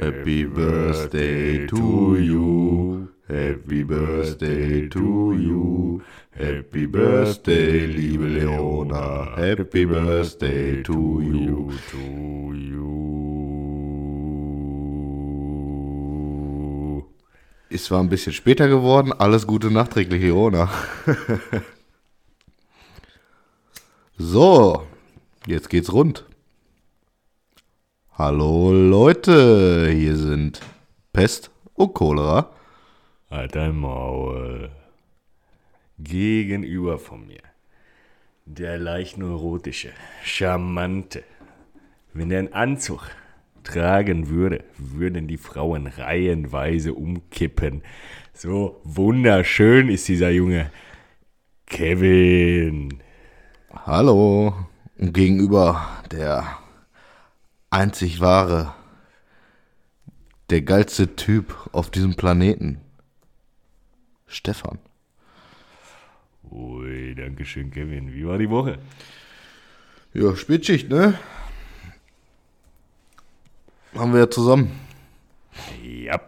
Happy Birthday to you. Happy Birthday to you. Happy Birthday, liebe Leona. Happy Birthday to you. To you. Ist zwar ein bisschen später geworden, alles Gute nachträglich, Leona. so, jetzt geht's rund. Hallo Leute, hier sind Pest und Cholera. Halt dein Maul. Gegenüber von mir. Der leicht neurotische, charmante. Wenn er einen Anzug tragen würde, würden die Frauen reihenweise umkippen. So wunderschön ist dieser Junge. Kevin. Hallo. Und gegenüber der einzig wahre, der geilste Typ auf diesem Planeten. Stefan. Ui, danke schön, Kevin. Wie war die Woche? Ja, Spätschicht, ne? Haben wir ja zusammen. Ja.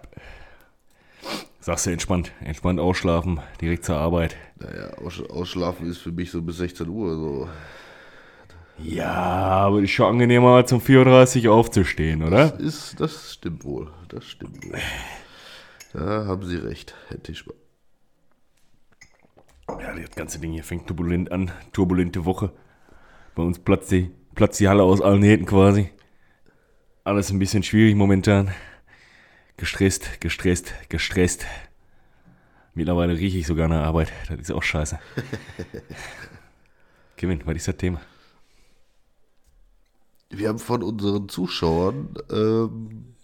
Sagst du entspannt. Entspannt ausschlafen, direkt zur Arbeit. Naja, aus, ausschlafen ist für mich so bis 16 Uhr so. Ja, aber ist schon angenehmer, als um 4.30 Uhr aufzustehen, oder? Das, ist, das stimmt wohl. Das stimmt wohl. Da haben Sie recht, Herr Tischmann. Ja, das ganze Ding hier fängt turbulent an. Turbulente Woche. Bei uns platzt die, platzt die Halle aus allen Nähten quasi. Alles ein bisschen schwierig momentan. Gestresst, gestresst, gestresst. Mittlerweile rieche ich sogar nach Arbeit. Das ist auch scheiße. Kevin, was ist das Thema? Wir haben von unseren Zuschauern ähm,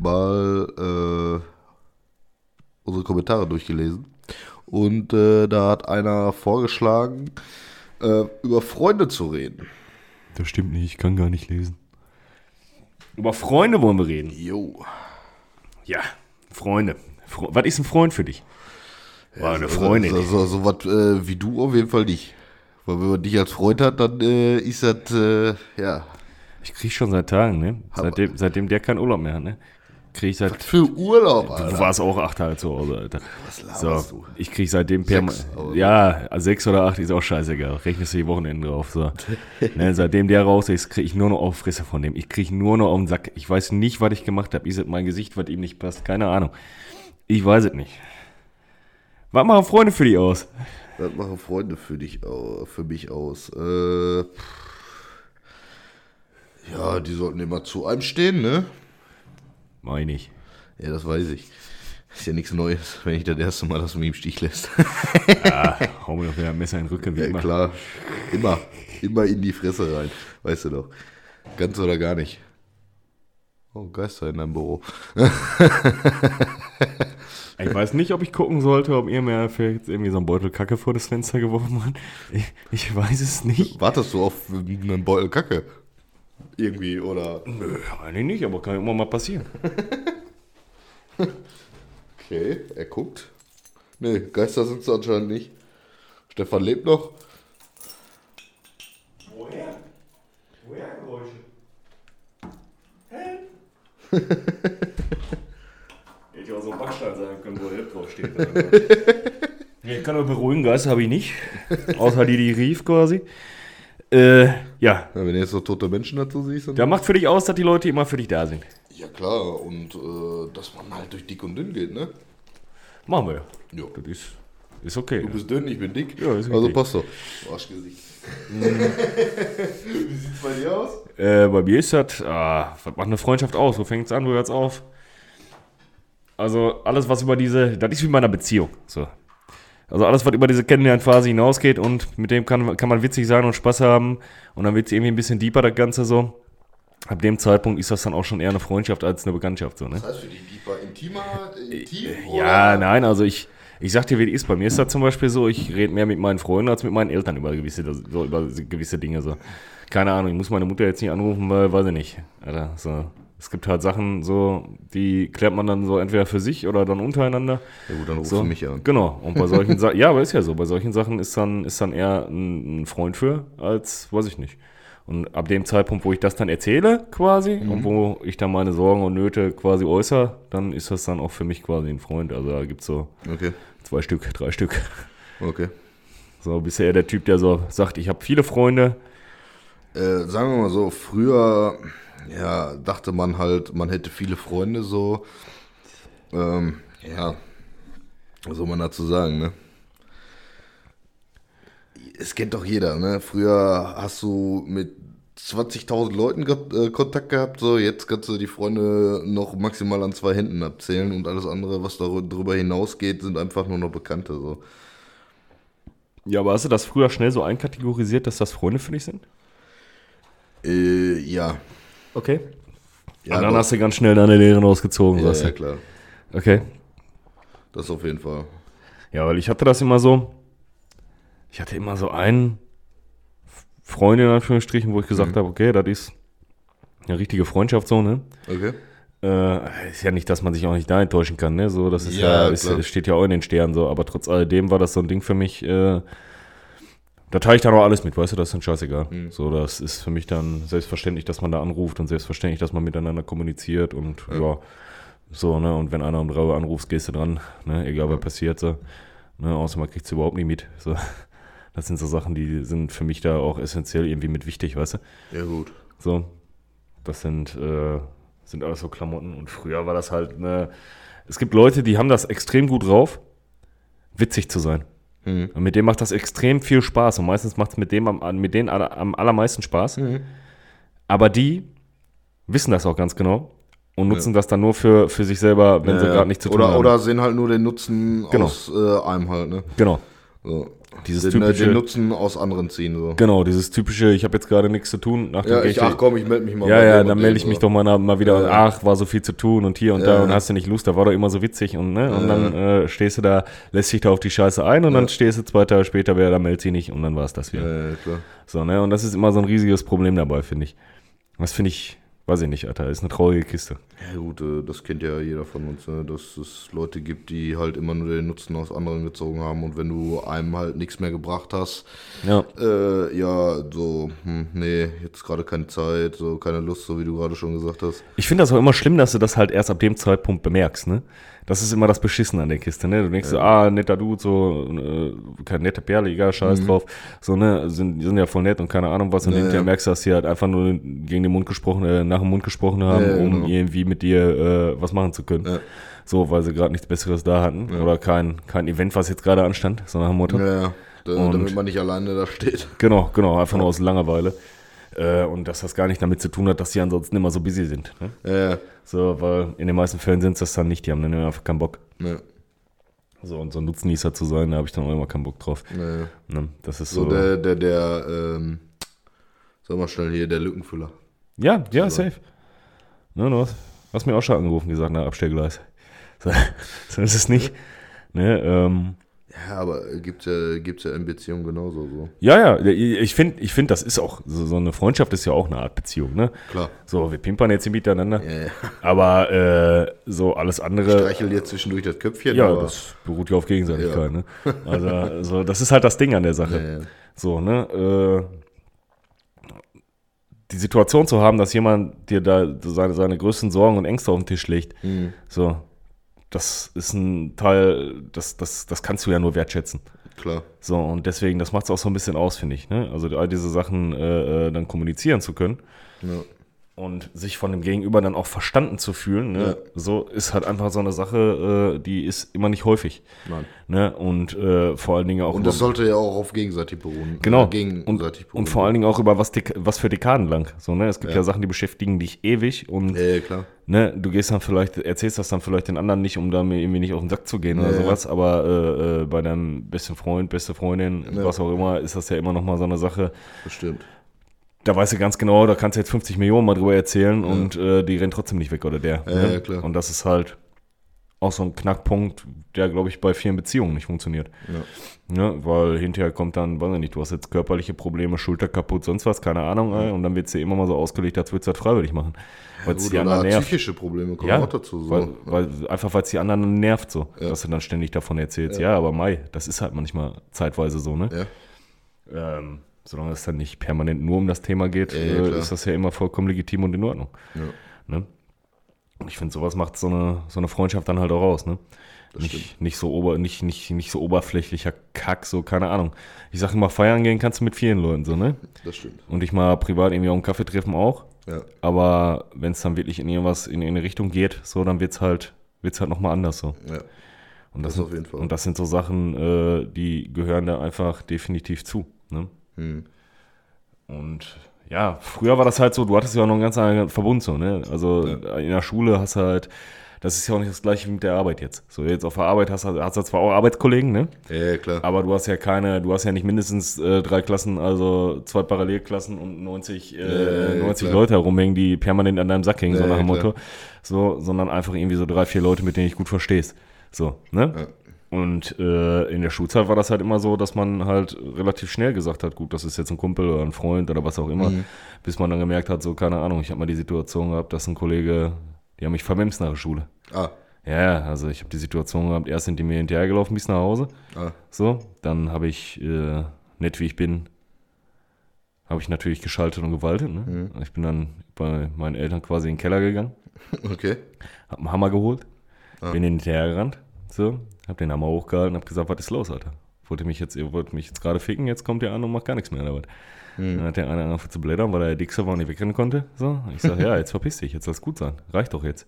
mal äh, unsere Kommentare durchgelesen. Und äh, da hat einer vorgeschlagen, äh, über Freunde zu reden. Das stimmt nicht, ich kann gar nicht lesen. Über Freunde wollen wir reden. Jo. Ja, Freunde. Fre was ist ein Freund für dich? War eine Freundin. So, so, so was äh, wie du auf jeden Fall nicht. Weil wenn man dich als Freund hat, dann äh, ist das, äh, ja. Ich krieg schon seit Tagen, ne? Seitdem, seitdem der keinen Urlaub mehr hat, ne? Krieg ich seit. Für Urlaub, Du Alter. warst auch acht Tage zu Hause, Alter. Was laberst So, du? ich krieg seitdem per Sechs, aber- Ja, sechs oder acht ist auch scheißegal. Rechnest du die Wochenende drauf. So. ne, seitdem der raus ist, krieg ich nur noch auf Fresse von dem. Ich krieg nur noch auf den Sack. Ich weiß nicht, was ich gemacht habe. Ist es mein Gesicht, was ihm nicht passt? Keine Ahnung. Ich weiß es nicht. Was machen Freunde für dich aus? Was machen Freunde für dich, für mich aus? Äh, pff. Ja, die sollten immer zu einem stehen, ne? Meine ich. Ja, das weiß ich. Ist ja nichts Neues, wenn ich das erste Mal das mich im Stich lässt. Ja, hau mir doch wieder ein Messer in den Rücken, wie ja, immer. klar. Immer. Immer in die Fresse rein. Weißt du doch. Ganz oder gar nicht. Oh, Geister in deinem Büro. Ich weiß nicht, ob ich gucken sollte, ob ihr mir vielleicht jetzt irgendwie so einen Beutel Kacke vor das Fenster geworfen habt. Ich, ich weiß es nicht. Wartest du auf einen Beutel Kacke? Irgendwie, oder? Nö, eigentlich nicht, aber kann immer mal passieren. Okay, er guckt. Nee, Geister sind es anscheinend nicht. Stefan lebt noch. Woher? Woher Geräusche? Hätte auch so ein Backstein sein können, wo Help draufsteht. ich kann nur beruhigen, Geister habe ich nicht. Außer die, die rief quasi. Äh, ja. Ja, wenn du jetzt noch tote Menschen dazu siehst, dann. Ja, macht für dich aus, dass die Leute immer für dich da sind. Ja, klar. Und äh, dass man halt durch dick und dünn geht, ne? Machen wir. Jo. Das ist, ist okay. Du bist dünn, ich bin dick. Ja, ist also passt doch. Arschgesicht. Wie sieht's bei dir aus? Äh, bei mir ist das, ah, was macht eine Freundschaft aus? Wo fängt es an, wo hört es auf? Also alles, was über diese, das ist wie bei einer Beziehung. So. Also alles, was über diese Kennenlernphase hinausgeht und mit dem kann, kann man witzig sein und Spaß haben und dann wird es irgendwie ein bisschen deeper, das Ganze so. Ab dem Zeitpunkt ist das dann auch schon eher eine Freundschaft als eine Bekanntschaft, so, ne? Das heißt für dich deeper, intimer, intim? Ja, oder? nein, also ich, ich sag dir, wie es ist. Bei mir ist das zum Beispiel so, ich rede mehr mit meinen Freunden als mit meinen Eltern über gewisse, so, über gewisse Dinge. So. Keine Ahnung, ich muss meine Mutter jetzt nicht anrufen, weil, weiß ich nicht. Alter, so. Es gibt halt Sachen, so, die klärt man dann so entweder für sich oder dann untereinander. Ja gut, dann rufst So, du mich an. Genau. Und bei solchen Sachen, ja, aber ist ja so, bei solchen Sachen ist dann, ist dann eher ein, ein Freund für, als, weiß ich nicht. Und ab dem Zeitpunkt, wo ich das dann erzähle, quasi, Mhm. und wo ich dann meine Sorgen und Nöte quasi äußere, dann ist das dann auch für mich quasi ein Freund. Also da gibt es so Okay, zwei Stück, drei Stück. okay. So, bisher der Typ, der so sagt, ich habe viele Freunde. Äh, sagen wir mal so, früher ja, dachte man halt, man hätte viele Freunde so. Ähm, ja, was soll man dazu sagen, ne? Es kennt doch jeder, ne? Früher hast du mit 20.000 Leuten ge- äh, Kontakt gehabt, so jetzt kannst du die Freunde noch maximal an zwei Händen abzählen und alles andere, was darüber hinausgeht, sind einfach nur noch Bekannte, so. Ja, aber hast du das früher schnell so einkategorisiert, dass das Freunde für dich sind? Äh, ja. Okay. Ja, und dann doch. hast du ganz schnell deine Lehren rausgezogen. ja, ja, klar. Okay. Das auf jeden Fall. Ja, weil ich hatte das immer so. Ich hatte immer so einen Freund in Anführungsstrichen, wo ich gesagt habe, okay, das ist eine richtige Freundschaft so, ne? Okay. Äh, ist ja nicht, dass man sich auch nicht da enttäuschen kann, ne? So, das ist Ja, ja, ist, steht ja auch in den Sternen so, aber trotz alledem war das so ein Ding für mich, äh, da teile ich dann auch alles mit, weißt du, das ist dann scheißegal. Mhm. So, das ist für mich dann selbstverständlich, dass man da anruft und selbstverständlich, dass man miteinander kommuniziert und ja, Ja. so, ne? Und wenn einer um drei Uhr anrufst, gehst du dran, ne? Egal was passiert, so. Ne? Außer man kriegt es überhaupt nicht mit. So. Das sind so Sachen, die sind für mich da auch essentiell irgendwie mit wichtig, weißt du? Ja, gut. So, das sind, äh, sind alles so Klamotten. Und früher war das halt, ne, es gibt Leute, die haben das extrem gut drauf, witzig zu sein. Mhm. Und mit dem macht das extrem viel Spaß. Und meistens macht es mit, dem am- mit denen am allermeisten Spaß. Mhm. Aber die wissen das auch ganz genau und nutzen das dann nur für, für sich selber, wenn sie Ja, gerade nichts zu tun oder, haben. Oder sehen halt nur den Nutzen Genau. aus äh, einem halt, ne? genau. So. Dieses den, äh, typische- den Nutzen aus anderen ziehen, so. Genau, dieses typische, ich habe jetzt gerade nichts zu tun. Nach Ja, ich, ach komm, ich melde mich mal Ja, ja, dann melde ich mich so. doch mal, mal wieder. Ja, ja. Ach, war so viel zu tun und hier und da und hast du nicht Lust, da war doch immer so witzig und, ne? Und dann äh, stehst du da, lässt dich da auf die Scheiße ein und dann stehst du zwei Tage später wieder, da meldet sie nicht und dann war es das wieder. Ja, ja, klar. So, ne? Und das ist immer so ein riesiges Problem dabei, finde ich. Das finde ich, weiß ich nicht, Alter, ist eine traurige Kiste. Ja gut, äh, das kennt ja jeder von uns, ne? dass es Leute gibt, die halt immer nur den Nutzen aus anderen gezogen haben und wenn du einem halt nichts mehr gebracht hast, Ja. äh, ja, so, hm, nee, jetzt gerade keine Zeit, so keine Lust, so wie du gerade schon gesagt hast. Ich finde das auch immer schlimm, dass du das halt erst ab dem Zeitpunkt bemerkst, ne? Das ist immer das Beschissen an der Kiste, ne? Du denkst so, ah, netter Dude, so, äh, kein netter Perle, egal, scheiß drauf. So, ne, sind, die sind ja voll nett und keine Ahnung was. Und Mhm. Ja, hinterher ja. merkst du, dass die halt einfach nur gegen den Mund gesprochen, äh, nach dem Mund gesprochen haben, Ja, um genau. irgendwie mit dir äh, was machen zu können. So, weil sie gerade nichts Besseres da hatten. Oder kein, kein Event, was jetzt gerade anstand, so nach dem Motto. Ja, ja, da, Und- damit man nicht alleine da steht. Genau, genau, einfach nur aus Langeweile. Äh, und dass das gar nicht damit zu tun hat, dass die ansonsten immer so busy sind. Ne? Ja, So, weil in den meisten Fällen sind es das dann nicht, die haben dann einfach keinen Bock. ja, So, und so ein Nutznießer zu sein, da habe ich dann auch immer keinen Bock drauf. ja, ja. Ne? Das ist So so. der, der, der, ähm, sag mal schnell hier, der Lückenfüller. ja, ja, So. safe. Ne, du hast, hast mir auch schon angerufen, gesagt, na, Abstellgleis. So, so ist es nicht. Ne, ähm, Ja, aber gibt's ja, gibt's ja in Beziehungen genauso so. ja, ja, ich finde, ich find, das ist auch, so, so eine Freundschaft ist ja auch eine Art Beziehung, ne? Klar. So, wir pimpern jetzt hier miteinander. Ja, ja. Aber äh, so alles andere. Streichel dir zwischendurch das Köpfchen. Ja, das beruht ja auf Gegenseitigkeit, Ja. ne? Also, also, das ist halt das Ding an der Sache. So, ne? Äh, die Situation zu haben, dass jemand dir da seine, seine größten Sorgen und Ängste auf den Tisch legt, Mhm. so, das ist ein Teil, das, das, das kannst du ja nur wertschätzen. Klar. So, und deswegen, das macht es auch so ein bisschen aus, finde ich. Ne? Also all diese Sachen äh, äh, dann kommunizieren zu können Ja. Und sich von dem Gegenüber dann auch verstanden zu fühlen, ne? Ja. so ist halt einfach so eine Sache, äh, die ist immer nicht häufig. Nein. Ne? Und äh, vor allen Dingen auch Und das sollte ja auch auf gegenseitig beruhen. Genau. Äh, gegenseitig und, und vor allen Dingen auch über was, was für Dekaden lang. So, ne? Es gibt ja. Ja. Sachen, die beschäftigen dich ewig und Ja, klar. ne, du gehst dann vielleicht, erzählst das dann vielleicht den anderen nicht, um da mir irgendwie nicht auf den Sack zu gehen oder sowas, aber äh, äh, bei deinem besten Freund, beste Freundin, was auch immer, ist das ja immer noch mal so eine Sache. Bestimmt. Da weißt du ganz genau, da kannst du jetzt 50 Millionen mal drüber erzählen und äh, die rennt trotzdem nicht weg oder der. Ja, ne? ja, klar. Und das ist halt auch so ein Knackpunkt, der, glaube ich, bei vielen Beziehungen nicht funktioniert. Ja. Ne, weil hinterher kommt dann, weiß ich nicht, du hast jetzt körperliche Probleme, Schulter kaputt, sonst was, keine Ahnung, ey, und dann wird es dir immer mal so ausgelegt, als würdest du das freiwillig machen. Weil es Gut, die anderen nervt. psychische Probleme kommen Ja, auch dazu. So. weil, weil, einfach weil es die anderen nervt so, Ja. dass du dann ständig davon erzählst. Ja, aber Mai, das ist halt manchmal zeitweise so, ne? ja. Ähm, solange es dann nicht permanent nur um das Thema geht, ja, äh, ist das ja immer vollkommen legitim und in Ordnung. Ja, Ne? Und ich finde, sowas macht so eine, so eine Freundschaft dann halt auch aus, ne? Nicht, nicht, so ober, nicht, nicht, nicht so oberflächlicher Kack, so, keine Ahnung. Ich sage immer, feiern gehen kannst du mit vielen Leuten, so, ne? das stimmt. Und dich mal privat irgendwie auf einen Kaffee treffen auch. Ja, Aber wenn es dann wirklich in irgendwas in, in eine Richtung geht, so, dann wird's halt, wird's halt nochmal anders so. ja. Und Das das, auf jeden Fall. Und das sind so Sachen, äh, die gehören da einfach definitiv zu. Ne? Hm. Und ja, früher war das halt so, du hattest ja auch noch einen ganz anderen Verbund so, ne? Also in der Schule hast du halt, das ist ja auch nicht das gleiche wie mit der Arbeit jetzt. So, jetzt auf der Arbeit hast du hast du zwar auch Arbeitskollegen, ne? Ja, ja, klar. Aber du hast ja keine, du hast ja nicht mindestens äh, drei Klassen, also zwei Parallelklassen und 90, äh, Ja, 90 klar. Leute herumhängen, die permanent an deinem Sack hängen, so Ja, nach dem ja, Motto. So, sondern einfach irgendwie so drei, vier Leute, mit denen ich gut verstehst. So, ne? Und äh, in der Schulzeit war das halt immer so, dass man halt relativ schnell gesagt hat, gut, das ist jetzt ein Kumpel oder ein Freund oder was auch immer, Mhm. bis man dann gemerkt hat, so, keine Ahnung, ich habe mal die Situation gehabt, dass ein Kollege, die haben mich vermemst nach der Schule. Ah, Ja, also ich habe die Situation gehabt, erst sind die mir hinterhergelaufen bis nach Hause. ah, So, dann habe ich, äh, nett wie ich bin, habe ich natürlich geschaltet und gewaltet. Ne? Ich bin dann bei meinen Eltern quasi in den Keller gegangen, okay. habe einen Hammer geholt, Ah. bin hinterhergerannt, so, habe den Hammer hochgehalten, habe gesagt, was ist los, Alter? Wollt ihr mich jetzt, ihr wollt mich jetzt gerade ficken, jetzt kommt ihr an und macht gar nichts mehr, oder was? Dann hat der eine angefangen zu blättern, weil er der Dickste war und nicht wegrennen konnte. So, ich sage, ja, jetzt verpiss dich, jetzt lass gut sein, reicht doch jetzt.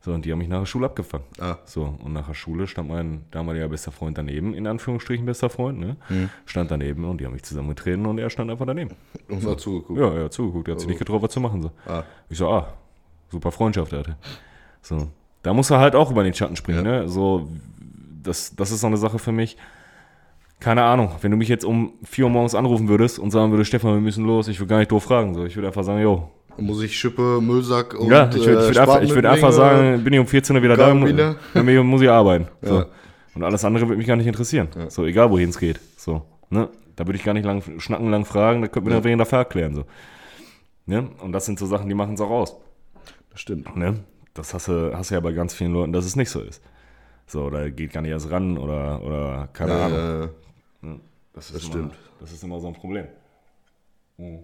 So, und die haben mich nach der Schule abgefangen. Ah, So, und nach der Schule stand mein damaliger bester Freund daneben, in Anführungsstrichen bester Freund, ne? Stand daneben und die haben mich zusammengetreten und er stand einfach daneben. und mal zugeguckt. Ja, er hat zugeguckt, er hat sich nicht getraut, was zu machen. So. Ah, Ich so, ah, super Freundschaft, Alter. So, da muss er halt auch über den Schatten springen, ne? So, das, das ist so eine Sache für mich. Keine Ahnung, wenn du mich jetzt um 4 Uhr morgens anrufen würdest und sagen würdest, Stefan, wir müssen los, ich würde gar nicht doof fragen. So, ich würde einfach sagen, jo. muss ich Schippe, Müllsack und Ja, ich würde äh, einfach, ich würd einfach sagen, bin ich um 14 Uhr wieder da, Karabiner? dann mu- muss ich arbeiten. So. Ja. Und alles andere würde mich gar nicht interessieren. So, egal wohin es geht. So, ne? Da würde ich gar nicht lang schnacken, lang fragen, da könnte mir ja. wen dafür erklären. So. Ne? Und das sind so Sachen, die machen es auch aus. Das stimmt. Ne? Das hast du, hast du ja bei ganz vielen Leuten, dass es nicht so ist. So, oder geht gar nicht erst ran oder, oder keine Ahnung. Äh, Das, ist das immer, stimmt. Das ist immer so ein Problem. Hm.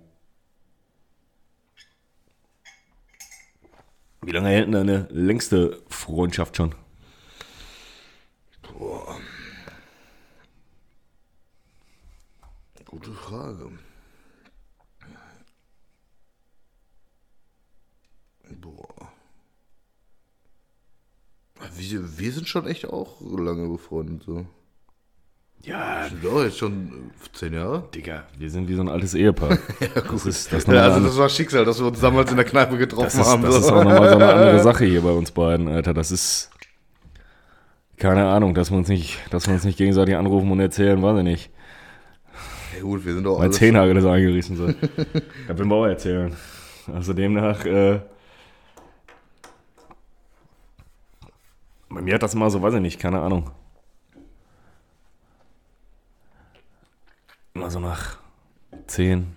Wie lange hält denn deine längste Freundschaft schon? gute Frage. Boah. Wir, wir sind schon echt auch lange befreundet. So. Ja, Sind wir auch jetzt schon äh, zehn Jahre? Digga, wir sind wie so ein altes Ehepaar. ja, gut. Das ist, das ist Ja, also das war Schicksal, dass wir uns damals in der Kneipe getroffen das ist, haben. das so. ist auch nochmal so eine andere Sache hier bei uns beiden, Alter. Das ist. Keine Ahnung, dass wir uns nicht, dass wir uns nicht gegenseitig anrufen und erzählen, weiß ich nicht. Ja, gut, wir sind doch Mein alle Zehennagel ist eingerissen. So. das will wir auch erzählen. Also demnach, äh, bei mir hat das mal so, weiß ich nicht, keine Ahnung. Immer so nach zehn,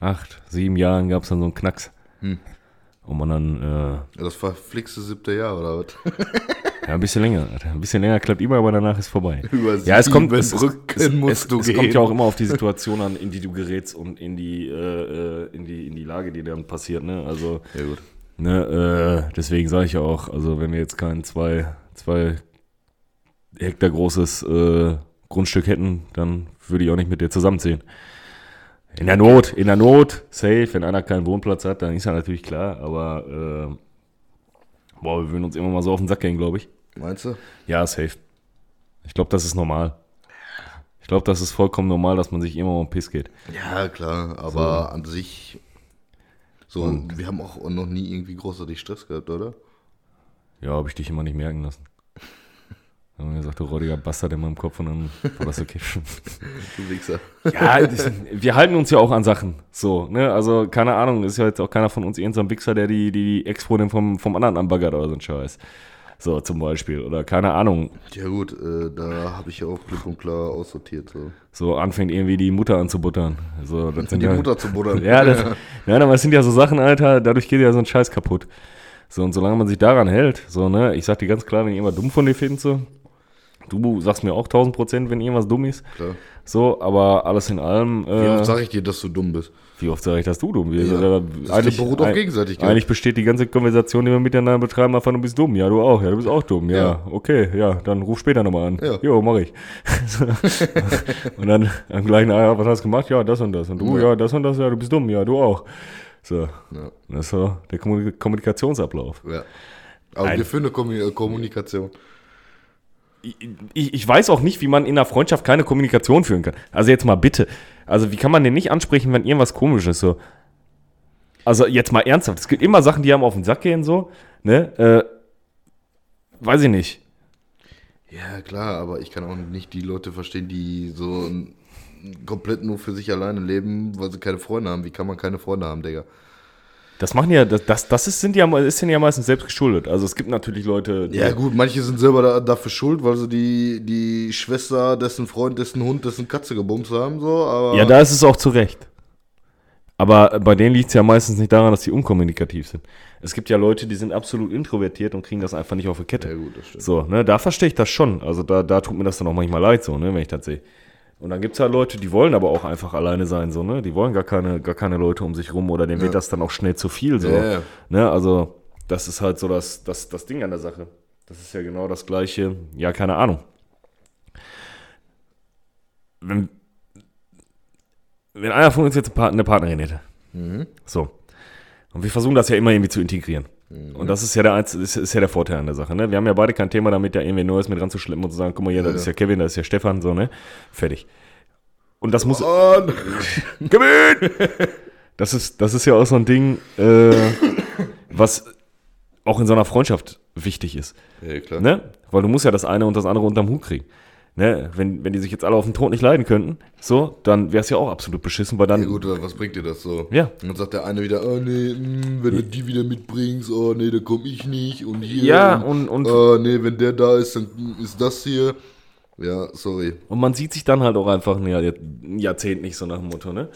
acht, sieben Jahren gab es dann so einen Knacks. Hm. Und man dann, äh, Ja, das verflixte siebte Jahr, oder was? ja, ein bisschen länger. Ein bisschen länger klappt immer, aber danach ist vorbei. Über Ja, es kommt, es, es, musst es, du es gehen. kommt ja auch immer auf die Situation an, in die du gerätst und in die, äh, äh, in die, in die Lage, die dann passiert, ne? Also, Ja, gut. Ne, äh, deswegen sage ich ja auch, also wenn wir jetzt kein zwei, zwei Hektar großes äh, Grundstück hätten, dann würde ich auch nicht mit dir zusammenziehen. In der Not, in der Not, safe, wenn einer keinen Wohnplatz hat, dann ist ja natürlich klar, aber äh, boah, wir würden uns immer mal so auf den Sack gehen, glaube ich. Meinst du? Ja, safe. Ich glaube, das ist normal. Ich glaube, das ist vollkommen normal, dass man sich immer um Piss geht. Ja, klar, aber an sich. So, wir haben auch noch nie irgendwie großartig Stress gehabt, oder? Ja, habe ich dich immer nicht merken lassen. Dann haben wir gesagt, du räudiger Bastard in meinem Kopf und dann war das okay. Du Wichser. ja, das, wir halten uns ja auch an Sachen. So, ne? Also, keine Ahnung, ist ja jetzt auch keiner von uns irgendein Wichser, der die, die Ex-Freundin vom, vom anderen anbaggert oder so ein Scheiß. So, zum Beispiel. Oder keine Ahnung, Ja, gut, äh, da habe ich ja auch klipp und klar aussortiert. So. so anfängt irgendwie die Mutter anzubuttern. So, das sind Die ja, Mutter zu buddern. Ja, das, ja, aber es sind ja so Sachen, Alter, dadurch geht ja so ein Scheiß kaputt. So, und solange man sich daran hält, so, ne, ich sag dir ganz klar, wenn ich immer dumm von dir finde, so, Du sagst mir auch 1000 Prozent, wenn irgendwas dumm ist. Klar. So, aber alles in allem. Wie Äh, oft sage ich dir, dass du dumm bist? Wie oft sage ich, dass du dumm bist? Ja, das beruht auf Gegenseitigkeit. Eigentlich besteht die ganze Konversation, die wir miteinander betreiben, einfach, du bist dumm. Ja, du auch. Ja, du bist auch dumm. Ja, Ja. okay. Ja, dann ruf später nochmal an. Ja. Jo, mach ich. und dann am gleichen, ja, was hast du gemacht? Ja, das und das. Und du, ja, Ja. das und das. Ja, du bist dumm. Ja, du auch. So, Ja. das ist so der Kommunik- Kommunikationsablauf. ja. Aber Nein. wir führen eine Kommu- Kommunikation. ich, ich weiß auch nicht, wie man in einer Freundschaft keine Kommunikation führen kann. Also jetzt mal bitte. Also wie kann man denn nicht ansprechen, wenn irgendwas komisch ist? So? Also jetzt mal ernsthaft. Es gibt immer Sachen, die einem auf den Sack gehen, so. Ne? Äh, weiß ich nicht. Ja, klar, aber ich kann auch nicht die Leute verstehen, die so komplett nur für sich alleine leben, weil sie keine Freunde haben. Wie kann man keine Freunde haben, Digga? Das machen ja, das, das, das ist, sind ja, ist denen ja meistens selbst geschuldet. Also es gibt natürlich Leute, die, Ja, gut, manche sind selber da, dafür schuld, weil sie die, die Schwester, dessen Freund, dessen Hund, dessen Katze gebumst haben, so, aber. ja, da ist es auch zu Recht. Aber bei denen liegt es ja meistens nicht daran, dass sie unkommunikativ sind. Es gibt ja Leute, die sind absolut introvertiert und kriegen das einfach nicht auf die Kette. Ja, gut, das stimmt. So, ne, da verstehe ich das schon. Also da, da tut mir das dann auch manchmal leid, so, ne, wenn ich das sehe. Und dann gibt es halt Leute, die wollen aber auch einfach alleine sein, so, ne? Die wollen gar keine, gar keine Leute um sich rum oder denen wird das dann auch schnell zu viel, so. Ja, ja. Ne, also, das ist halt so das, das, das Ding an der Sache. Das ist ja genau das gleiche, ja, keine Ahnung. Wenn, wenn einer von uns jetzt eine Part- eine Partnerin hätte, so, und wir versuchen das ja immer irgendwie zu integrieren. Und das ist ja der Einz ist, ja der Vorteil an der Sache. Ne? Wir haben ja beide kein Thema damit, da irgendwie Neues mit ranzuschleppen und zu sagen, guck mal hier, das Ja. ist ja Kevin, das ist ja Stefan, so, ne? Fertig. Und das muss. Kevin! Das ist, das ist ja auch so ein Ding, äh, was auch in so einer Freundschaft wichtig ist. ja, klar. Ne? Weil du musst ja das eine und das andere unterm Hut kriegen. Ne? Wenn, wenn die sich jetzt alle auf den Tod nicht leiden könnten, so, dann wäre es ja auch absolut beschissen, weil dann. Ja, gut, was bringt dir das so? Ja. Und dann sagt der eine wieder, oh nee, mh, wenn du die wieder mitbringst, oh nee, dann komm ich nicht. Und hier. Ja, und- und- Oh nee, wenn der da ist, dann ist das hier. Ja, sorry. Und man sieht sich dann halt auch einfach ein, Jahr, ein Jahrzehnt nicht so nach dem Motto, ne?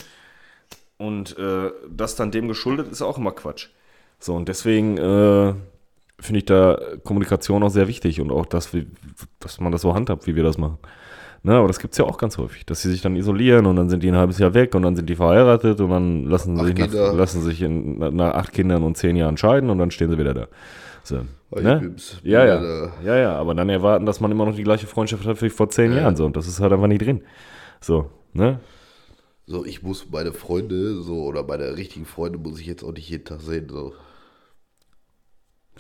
Und äh, das dann dem geschuldet ist auch immer Quatsch. So, und deswegen äh, finde ich da Kommunikation auch sehr wichtig und auch, dass, wir, dass man das so handhabt, wie wir das machen. Ne, aber das gibt es ja auch ganz häufig, dass sie sich dann isolieren und dann sind die ein halbes Jahr weg und dann sind die verheiratet und dann lassen sie sich, nach, lassen sich in, nach acht Kindern und zehn Jahren scheiden und dann stehen sie wieder da. So, Oh, ne? Ja, ja. Bin Ja, ja, aber dann erwarten, dass man immer noch die gleiche Freundschaft hat wie vor zehn Jahren so und das ist halt einfach nicht drin. So, ne? So, ich muss meine Freunde, so, oder meine richtigen Freunde muss ich jetzt auch nicht jeden Tag sehen, so.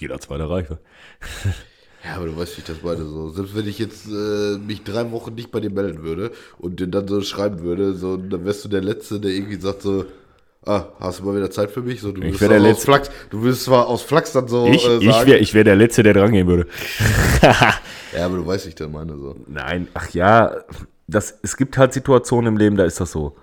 Jeder zweite Reife. Ja, aber du weißt, wie ich das meine, so. Selbst wenn ich jetzt äh, mich drei Wochen nicht bei dir melden würde und dir dann so schreiben würde, so, dann wärst du der Letzte, der irgendwie sagt so, ah, hast du mal wieder Zeit für mich? So, du Ich der zwar aus Letzte. Flachs, du würdest zwar aus Flachs dann so Ich, äh, ich sagen. wäre ich wär der Letzte, der dran gehen würde. ja, aber du weißt, wie ich das meine, so. Nein, ach ja, das, es gibt halt Situationen im Leben, da ist das so.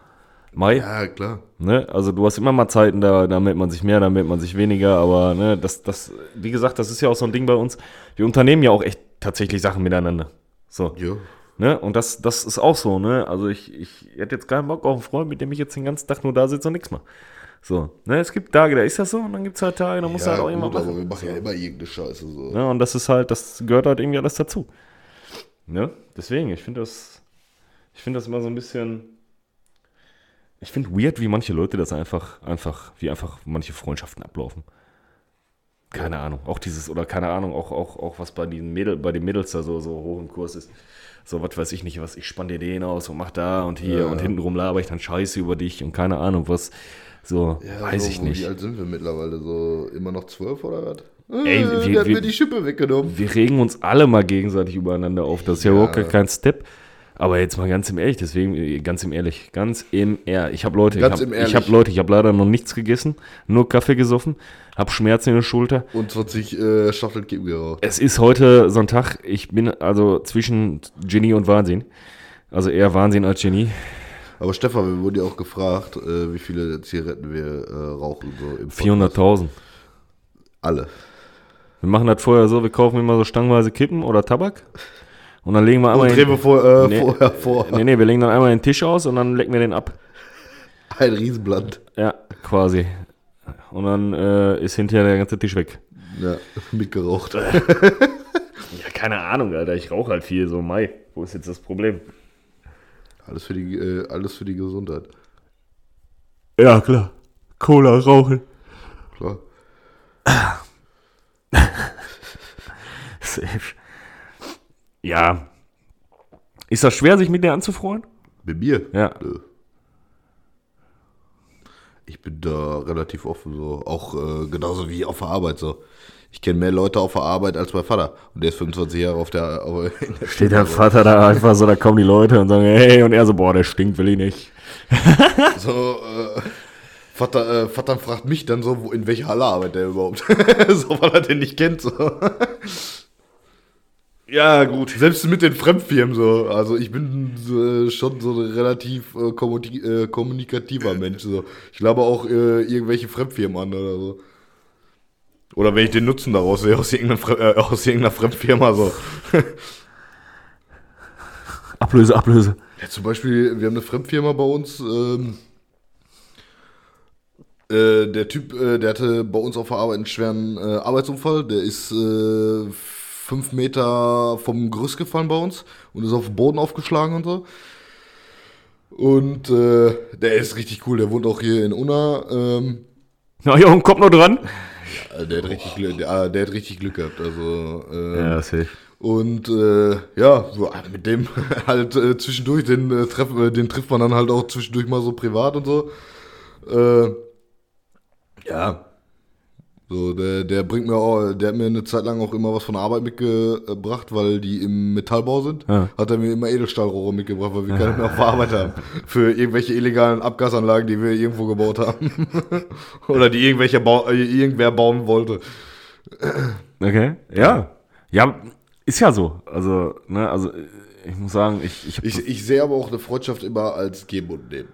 Mai, Ja, klar. ne? Also du hast immer mal Zeiten, da, da meldet man sich mehr, da meldet man sich weniger, aber ne, das, das, wie gesagt, das ist ja auch so ein Ding bei uns. Wir unternehmen ja auch echt tatsächlich Sachen miteinander. So. Jo. Ne? Und das, das ist auch so, ne? Also ich, ich hätte jetzt keinen Bock auf einen Freund, mit dem ich jetzt den ganzen Tag nur da sitze und nichts mache. So, ne? Es gibt Tage, da ist das so und dann gibt es halt Tage, da muss Ja, halt auch jemand aber machen. wir machen ja immer irgendeine Scheiße, so. Ne? Und das ist halt, das gehört halt irgendwie alles dazu. Ne? Deswegen, ich finde das, ich finde das immer so ein bisschen, ich finde weird, wie manche Leute das einfach, einfach, wie einfach manche Freundschaften ablaufen. Keine Ahnung, auch dieses, oder keine Ahnung, auch, auch, auch was bei den Mädel, bei den Mädels da so, so hoch im Kurs ist. So, was weiß ich nicht, was, ich spann dir den aus und mach da und hier Ja. und hintenrum laber ich dann Scheiße über dich und keine Ahnung was. So, Ja, weiß so, ich Wie nicht. alt sind wir mittlerweile? So immer noch zwölf oder was? Ey, äh, wir- wir- mir die Schippe weggenommen. wir regen uns alle mal gegenseitig übereinander auf. Das ist ja, Ja. überhaupt kein Step. Aber jetzt mal ganz im Ehrlich, deswegen, äh, ganz im Ehrlich, ganz im Ehr. Ich habe Leute, Ganz ich habe Ehrlich. hab Leute, ich habe leider noch nichts gegessen, nur Kaffee gesoffen, habe Schmerzen in der Schulter. Und 20 äh, Schachteln Kippen geraucht. Es ist heute Sonntag, ich bin also zwischen Genie und Wahnsinn. Also eher Wahnsinn als Genie. Aber Stefan, wir wurden ja auch gefragt, äh, wie viele Zigaretten wir äh, rauchen. So im Podcast. 400.000. Alle. Wir machen das vorher so, wir kaufen immer so stangenweise Kippen oder Tabak. Und dann legen wir einmal Und drehen wir vor, äh, Nee. vorher vor. nee, nee, wir legen dann einmal den Tisch aus und dann lecken wir den ab. Ein Riesenblatt. Ja, quasi. Und dann äh, ist hinterher der ganze Tisch weg. Ja, mitgeraucht. Ja, keine Ahnung, Alter. Ich rauche halt viel, so Mai. Wo ist jetzt das Problem? Alles für die, äh, alles für die Gesundheit. Ja, klar. Cola rauchen. Klar. Safe. Ja. Ist das schwer, sich mit dir anzufreuen? Mit mir? Ja. Ich bin da relativ offen, so. Auch äh, genauso wie auf der Arbeit, so. Ich kenne mehr Leute auf der Arbeit als mein Vater. Und der ist 25 Jahre auf der, auf, der Steht der Vater da einfach so, da kommen die Leute und sagen, hey, und er so, boah, der stinkt, will ich nicht. So, äh, Vater, äh, Vater fragt mich dann so, wo, in welcher Halle arbeitet der überhaupt? so, weil er den nicht kennt, so. Ja, gut. Selbst mit den Fremdfirmen so. Also ich bin äh, schon so ein relativ äh, äh, kommunikativer Mensch. So. Ich glaube auch äh, irgendwelche Fremdfirmen an oder so. Oder wenn ich den Nutzen daraus sehe, aus irgendeiner, Fre äh, aus irgendeiner Fremdfirma so. Ablöse, Ablöse. Ja, zum Beispiel, wir haben eine Fremdfirma bei uns. Ähm, äh, der Typ, der hatte bei uns auf der Arbeit einen schweren Arbeitsunfall. Der ist fünf Meter vom Gerüst gefallen bei uns und ist auf den Boden aufgeschlagen und so. Und äh, der ist richtig cool. Der wohnt auch hier in Unna. Ähm, Na ja, und kommt noch dran. der, hat richtig Glück, der, der hat richtig Glück gehabt. Also, ähm, safe. Und äh, ja, ah, mit dem halt äh, zwischendurch, den, äh, treff, äh, den trifft man dann halt auch zwischendurch mal so privat und so. Äh, ja. So, der, der bringt mir auch, der hat mir eine Zeit lang auch immer was von der Arbeit mitgebracht, weil die im Metallbau sind. Ja. Hat er mir immer Edelstahlrohre mitgebracht, weil wir keine mehr auf der Arbeit haben. Für irgendwelche illegalen Abgasanlagen, die wir irgendwo gebaut haben. Oder die irgendwelcher Bau, äh, irgendwer bauen wollte. Okay. Ja. Ja, ist ja so. Also, ne, also ich muss sagen, ich, ich, Ich, ich sehe aber auch eine Freundschaft immer als Geben und Nehmen.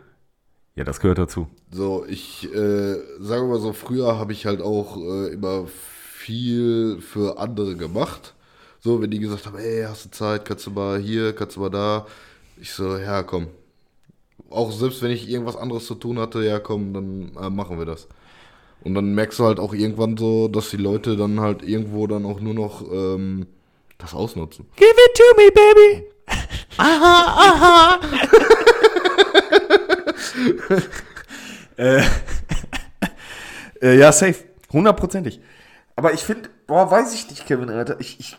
Ja, das gehört dazu. So, ich äh, sage mal so, früher habe ich halt auch äh, immer viel für andere gemacht. So, wenn die gesagt haben, ey, hast du Zeit, kannst du mal hier, kannst du mal da. Ich so, ja, komm. Auch selbst wenn ich irgendwas anderes zu tun hatte, ja, komm, dann äh, machen wir das. Und dann merkst du halt auch irgendwann so, dass die Leute dann halt irgendwo dann auch nur noch ähm, das ausnutzen. Give it to me, baby. Äh, ja, safe. Hundertprozentig. Aber ich finde, boah, weiß ich nicht, Kevin, Alter. Ich, ich,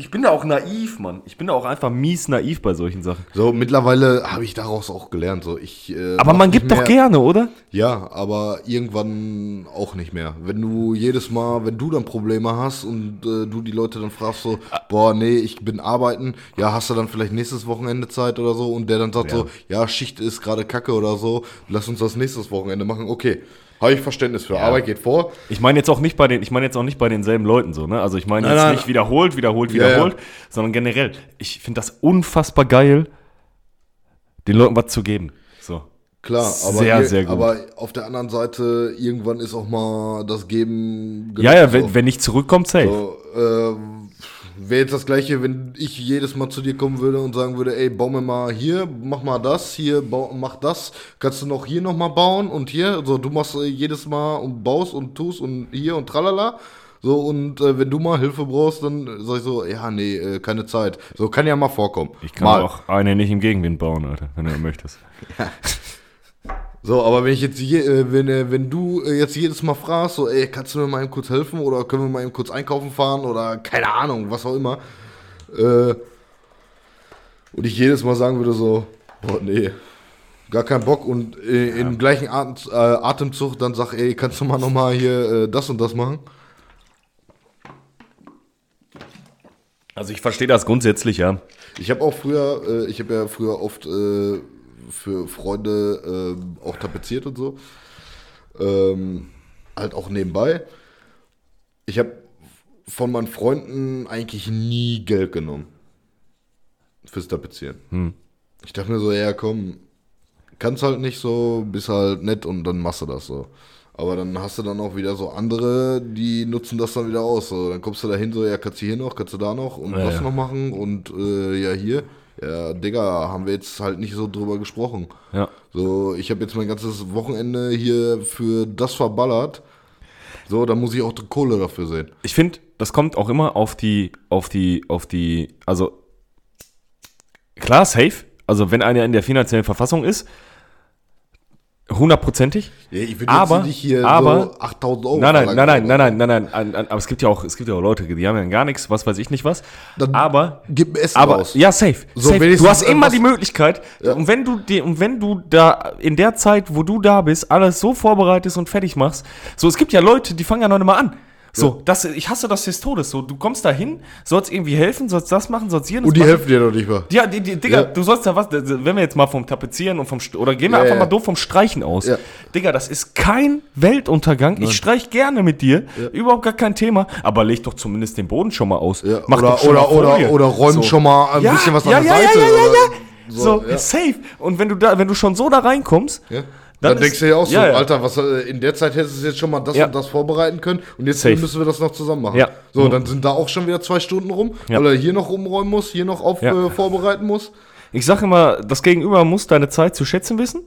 ich bin da auch naiv, Mann. Ich bin da auch einfach mies naiv bei solchen Sachen. So, mittlerweile habe ich daraus auch gelernt. So, ich, äh, Aber man gibt doch mehr- gerne, oder? Ja, aber irgendwann auch nicht mehr. Wenn du jedes Mal, wenn du dann Probleme hast und äh, du die Leute dann fragst so, boah, nee, ich bin arbeiten, ja, hast du dann vielleicht nächstes Wochenende Zeit oder so und der dann sagt Ja. so, ja, Schicht ist gerade kacke oder so, lass uns das nächstes Wochenende machen. Okay, habe ich Verständnis für. Arbeit geht vor. Ich meine jetzt auch nicht bei den, ich meine jetzt auch nicht bei denselben Leuten so, ne? Also ich meine Nein, jetzt nein. nicht wiederholt, wiederholt, Ja, wiederholt, sondern generell. Ich finde das unfassbar geil, den Leuten was zu geben. So. Klar, aber, Sehr, ir- sehr gut. aber auf der anderen Seite, irgendwann ist auch mal das Geben Ja, ja, so. wenn, wenn nicht zurückkommt, safe. So, äh, Wäre jetzt das gleiche, wenn ich jedes Mal zu dir kommen würde und sagen würde, ey, bau mir mal hier, mach mal das, hier, bau, mach das, kannst du noch hier nochmal bauen und hier, also du machst äh, jedes Mal und baust und tust und hier und tralala. So, und äh, wenn du mal Hilfe brauchst, dann sag ich so, ja, nee, äh, keine Zeit. So, kann ja mal vorkommen. Ich kann mal. auch eine nicht im Gegenwind bauen, Alter, wenn du möchtest. So, aber wenn ich jetzt je, äh, wenn, äh, wenn du äh, jetzt jedes Mal fragst, so, ey, kannst du mir mal eben kurz helfen oder können wir mal eben kurz einkaufen fahren oder keine Ahnung, was auch immer. Und ich jedes Mal sagen würde so, boah, nee, gar keinen Bock und äh, im gleichen Atem, Atemzug dann sag, ey, kannst du mal nochmal hier das und das machen? Also ich verstehe das grundsätzlich, ja. Ich habe auch früher, äh, ich habe ja früher oft für Freunde äh, auch tapeziert und so. Ähm, halt auch nebenbei. Ich habe von meinen Freunden eigentlich nie Geld genommen. Fürs Tapezieren. Ich dachte mir so, ja komm, kannst halt nicht so, bist halt nett und dann machst du das so. Aber dann hast du dann auch wieder so andere, die nutzen das dann wieder aus. So, dann kommst du da hin, so, ja, kannst du hier noch, kannst du da noch und Ja, was ja. noch machen und äh, ja, hier. Ja, Digga, haben wir jetzt halt nicht so drüber gesprochen. Ja. So, ich habe jetzt mein ganzes Wochenende hier für das verballert. So, da muss ich auch die Kohle dafür sehen. Ich finde, das kommt auch immer auf die, auf die, auf die, also klar, safe. Also wenn einer in der finanziellen Verfassung ist, hundertprozentig. Ja, ich will Aber- nicht hier aber- so 8000 Euro Nein, nein, nein, nein, nein, nein, nein, nein, nein, aber es gibt ja auch, es gibt ja auch Leute, die haben ja gar nichts, was weiß ich nicht was. Dann aber Gib mir Essen aber raus. ja, safe. So, safe. Du hast immer die Möglichkeit, und wenn du die, und wenn du da in der Zeit, wo du da bist, alles so vorbereitest und fertig machst, so es gibt ja Leute, die fangen ja noch nicht mal an. So, das, ich hasse das des Todes. So, du kommst da hin, sollst irgendwie helfen, sollst das machen, sollst jenes Und die machen. helfen dir doch nicht mal. Ja, die, die, Digga, Ja. du sollst ja was, wenn wir jetzt mal vom Tapezieren und vom, oder gehen wir Ja, einfach ja. mal doof vom Streichen aus. Ja. Digga, das ist kein Weltuntergang. Ich streich gerne mit dir, überhaupt gar kein Thema, aber leg doch zumindest den Boden schon mal aus. Ja, Mach oder, doch schon oder, mal oder, oder räum So. schon mal ein bisschen was an ja, der ja, Seite. Ja, ja, ja, oder ja. So, ja. safe. Und wenn du da, wenn du schon so da reinkommst, Ja. Dann Dann, denkst du ja auch so, ja, ja. Alter, was äh, in der Zeit hättest du jetzt schon mal das Ja. und das vorbereiten können und jetzt Safe. müssen wir das noch zusammen machen. Ja. So, dann sind da auch schon wieder zwei Stunden rum, weil er hier noch umräumen muss, hier noch auf äh, vorbereiten muss. ich sage immer, das Gegenüber muss deine Zeit zu schätzen wissen.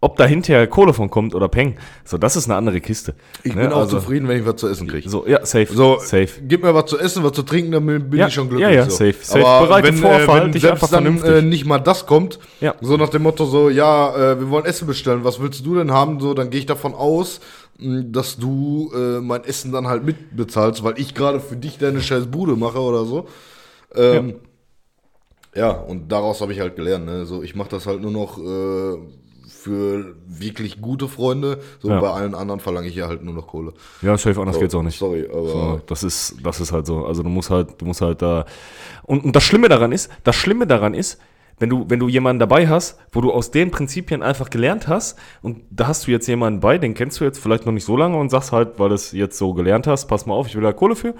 Ob da hinterher Kohle von kommt oder Peng. So, das ist eine andere Kiste. Ich Ne, bin auch also- zufrieden, wenn ich was zu essen kriege. So, ja, safe. So, safe. gib mir was zu essen, was zu trinken, dann bin Ja, ich schon glücklich. ja, ja, so. safe, safe. Aber Bereite wenn, äh, verhalte wenn dich selbst dann äh, nicht mal das kommt, Ja. so nach dem Motto so, ja, äh, wir wollen Essen bestellen, was willst du denn haben? So, dann gehe ich davon aus, dass du äh, mein Essen dann halt mitbezahlst, weil ich gerade für dich deine scheiß Bude mache oder so. Ähm, ja. und daraus habe ich halt gelernt. Ne? So, ich mache das halt nur noch äh, für wirklich gute Freunde. So Ja. bei allen anderen verlange ich ja halt nur noch Kohle. Ja, safe, anders geht's auch nicht. Sorry, aber So, das ist, das ist halt so. Also du musst halt, du musst halt da. Und, und das Schlimme daran ist, das Schlimme daran ist, wenn du, wenn du jemanden dabei hast, wo du aus den Prinzipien einfach gelernt hast, und da hast du jetzt jemanden bei, den kennst du jetzt vielleicht noch nicht so lange und sagst halt, weil du es jetzt so gelernt hast, pass mal auf, ich will da Kohle für.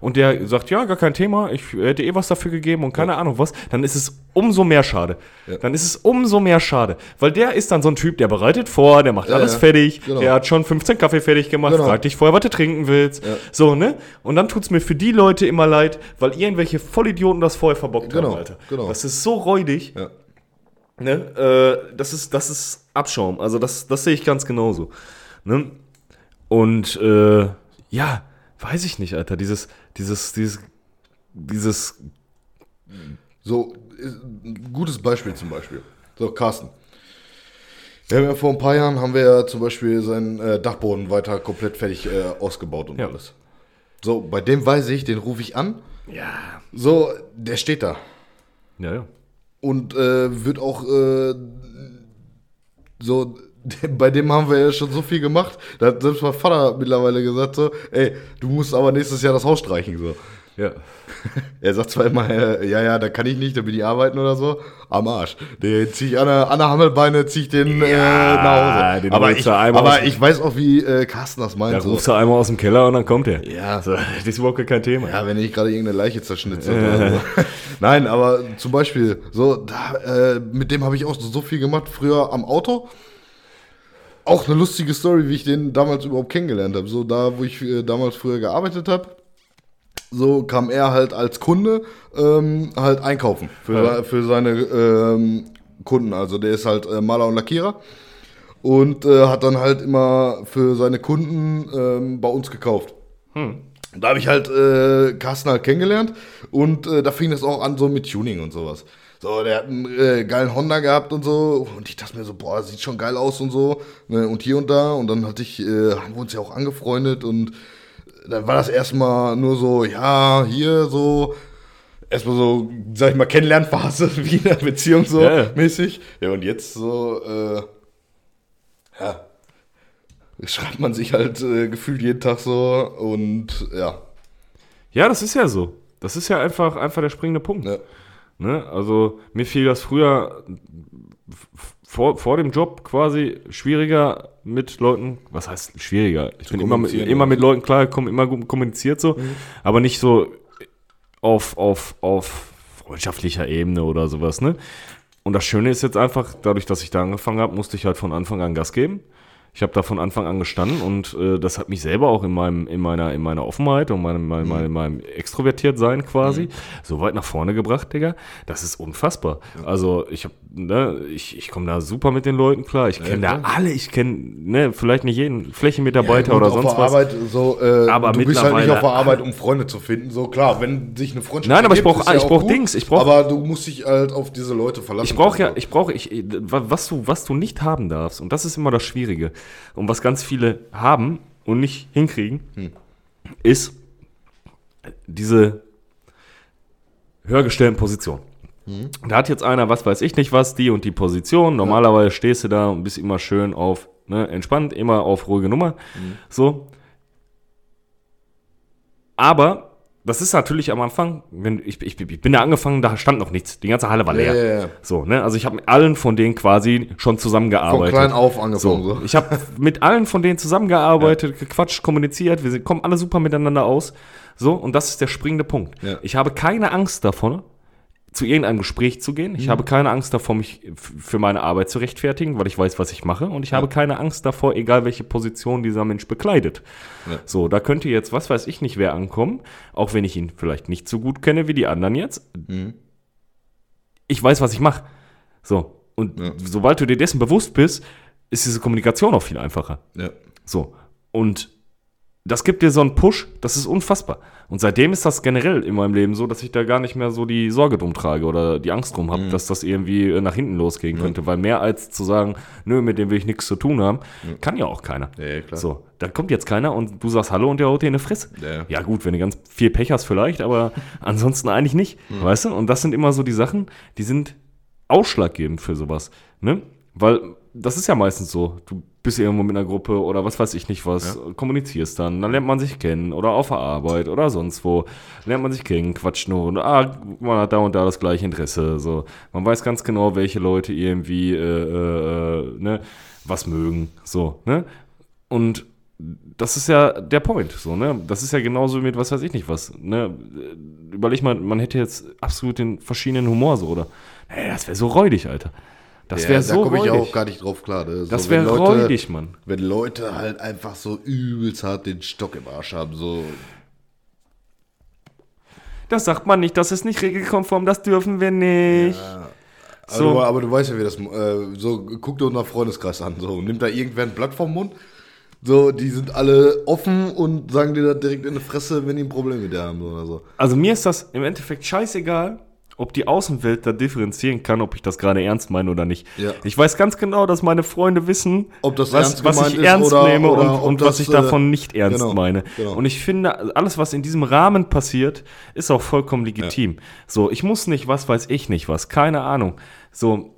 Und der sagt, ja, gar kein Thema, ich hätte eh was dafür gegeben und keine Ahnung was, dann ist es umso mehr schade. Dann ist es umso mehr schade. Weil der ist dann so ein Typ, der bereitet vor, der macht alles ja. fertig, Genau. der hat schon 15 Kaffee fertig gemacht, Genau. fragt dich vorher, was du trinken willst. So, ne? Und dann tut's mir für die Leute immer leid, weil irgendwelche Vollidioten das vorher verbockt Genau, haben, Alter. genau. Das ist so räudig. Ja. Ne? Äh, das, ist, das ist Abschaum. Also das, das sehe ich ganz genauso. Ne? Und äh, ja, weiß ich nicht, Alter. Dieses, dieses, dieses, dieses. So, gutes Beispiel zum Beispiel. So, Carsten. Wir haben ja vor ein paar Jahren haben wir ja zum Beispiel seinen äh, Dachboden weiter komplett fertig äh, ausgebaut und Ja. alles. So, bei dem weiß ich, den rufe ich an. Ja. So, der steht da. Ja, ja. Und äh, wird auch äh, so, bei dem haben wir ja schon so viel gemacht. Da hat selbst mein Vater mittlerweile gesagt so, ey, du musst aber nächstes Jahr das Haus streichen. So. Ja. Er sagt zwar immer, äh, ja, ja, da kann ich nicht, da bin ich arbeiten oder so. Am Arsch. Den zieh ich an der, an der Hammelbeine, zieh ich den äh, nach Hause. den aber ich, aber aus- ich weiß auch, wie äh, Carsten das meint. Da so. rufst du einmal aus dem Keller und dann kommt er. Ja. So, das ist überhaupt kein Thema. Ja, wenn ich gerade irgendeine Leiche zerschnitze. so. Nein, aber zum Beispiel, so, da, äh, mit dem habe ich auch so viel gemacht, früher am Auto. Auch eine lustige Story, wie ich den damals überhaupt kennengelernt habe. So, da, wo ich äh, damals früher gearbeitet habe, so kam er halt als Kunde ähm, halt einkaufen für, Ja. für seine ähm, Kunden. Also der ist halt äh, Maler und Lackierer und äh, hat dann halt immer für seine Kunden ähm, bei uns gekauft. Da habe ich halt äh, Carsten halt kennengelernt und äh, da fing das auch an so mit Tuning und sowas. So, der hat einen äh, geilen Honda gehabt und so und ich dachte mir so, boah, sieht schon geil aus und so ne, und hier und da und dann hatte ich, äh, haben wir uns ja auch angefreundet und dann war das erstmal nur so, ja, hier so, erstmal so, sag ich mal, Kennenlernphase wie in einer Beziehung so Ja, mäßig. Ja, und jetzt so, äh, ja, schreibt man sich halt äh, gefühlt jeden Tag so und ja. Ja, das ist ja so. Das ist ja einfach, einfach der springende Punkt. ja. Ne? Also mir fiel das früher vor, vor dem Job quasi schwieriger mit Leuten, was heißt schwieriger? Ich bin immer mit, immer mit Leuten klar gekommen, immer gut kommuniziert so, aber nicht so auf, auf, auf freundschaftlicher Ebene oder sowas, ne? Und das Schöne ist jetzt einfach, dadurch, dass ich da angefangen habe, musste ich halt von Anfang an Gas geben. Ich habe da von Anfang an gestanden und äh, das hat mich selber auch in, meinem, in, meiner, in meiner Offenheit und meinem, meinem, meinem, meinem Extrovertiertsein quasi so weit nach vorne gebracht, Digga. Das ist unfassbar. Also ich habe, ne, ich, ich komme da super mit den Leuten klar. Ich kenne da alle, ich kenne, ne, vielleicht nicht jeden Flächenmitarbeiter Ja, gut, oder sonst der was. Arbeit, so, äh, Aber du bist halt nicht auf der Arbeit, um Freunde zu finden. So klar, wenn sich eine Freundschaft Nein, aber ich ergibt, brauch- ist ja ich auch brauch gut, Dings, ich brauch- aber du musst dich halt auf diese Leute verlassen. Ich brauche ja, ich brauche, ich, was du, was du nicht haben darfst, und das ist immer das Schwierige, und was ganz viele haben und nicht hinkriegen, ist diese höher gestellten Positionen. Da hat jetzt einer, was weiß ich nicht was, die und die Position. Normalerweise stehst du da und bist immer schön auf, ne, entspannt, immer auf ruhige Nummer. So. Aber das ist natürlich am Anfang, wenn ich, ich, ich bin da angefangen, da stand noch nichts. Die ganze Halle war leer. Ja, ja, ja. So, ne? Also ich habe mit allen von denen quasi schon Von zusammengearbeitet. klein auf angefangen. So, So. ich habe mit allen von denen zusammengearbeitet, gequatscht, kommuniziert, wir sind, kommen alle super miteinander aus. So, und das ist der springende Punkt. Ja. Ich habe keine Angst davon, zu irgendeinem Gespräch zu gehen. Mhm. Ich habe keine Angst davor, mich für meine Arbeit zu rechtfertigen, weil ich weiß, was ich mache. Und ich habe keine Angst davor, egal welche Position dieser Mensch bekleidet. Ja. So, da könnte jetzt, was weiß ich nicht, wer ankommen, auch wenn ich ihn vielleicht nicht so gut kenne wie die anderen jetzt. Mhm. Ich weiß, was ich mache. So, und Ja. sobald du dir dessen bewusst bist, ist diese Kommunikation auch viel einfacher. Ja. So. Und das gibt dir so einen Push, das ist unfassbar. Und seitdem ist das generell in meinem Leben so, dass ich da gar nicht mehr so die Sorge drum trage oder die Angst drum Mhm. habe, dass das irgendwie äh, nach hinten losgehen könnte. Weil mehr als zu sagen, nö, mit dem will ich nichts zu tun haben, kann ja auch keiner. Ja, ja, klar. So, da kommt jetzt keiner und du sagst Hallo und der haut dir eine Fresse. Ja. Ja, gut, wenn du ganz viel Pech hast, vielleicht, aber ansonsten eigentlich nicht. Mhm. Weißt du? Und das sind immer so die Sachen, die sind ausschlaggebend für sowas. Ne? Weil das ist ja meistens so. Du bist irgendwo mit einer Gruppe oder was weiß ich nicht was, kommunizierst dann, dann lernt man sich kennen oder auf der Arbeit oder sonst wo. Lernt man sich kennen, quatscht nur und ah, man hat da und da das gleiche Interesse. So. Man weiß ganz genau, welche Leute irgendwie äh, äh, äh, ne, was mögen. So, ne? Und das ist ja der Point, so, ne? Das ist ja genauso mit was weiß ich nicht was, ne? Überleg mal, man hätte jetzt absolut den verschiedenen Humor so, oder? Hey, das wäre so räudig, Alter. Das Ja, wäre da so komme ich räudig. auch gar nicht drauf klar. Ne? das So, wenn wäre räudig, Mann. Wenn Leute halt einfach so übelst hart den Stock im Arsch haben, so. Das sagt man nicht, das ist nicht regelkonform, das dürfen wir nicht. Aber, So. du, aber du weißt ja, wie das. Äh, so, guck dir unseren Freundeskreis an. So, nimmt da irgendwer ein Blatt vom Mund. So, die sind alle offen und sagen dir das direkt in die Fresse, wenn die ein Problem mit dir haben oder so. Also mir ist das im Endeffekt scheißegal, ob die Außenwelt da differenzieren kann, ob ich das gerade ernst meine oder nicht. Ja. Ich weiß ganz genau, dass meine Freunde wissen, was, was ich ernst oder- nehme oder und, und das, was ich äh, davon nicht ernst genau, meine. genau. Und ich finde, alles, was in diesem Rahmen passiert, ist auch vollkommen legitim. So, ich muss nicht, was weiß ich nicht was, keine Ahnung. So,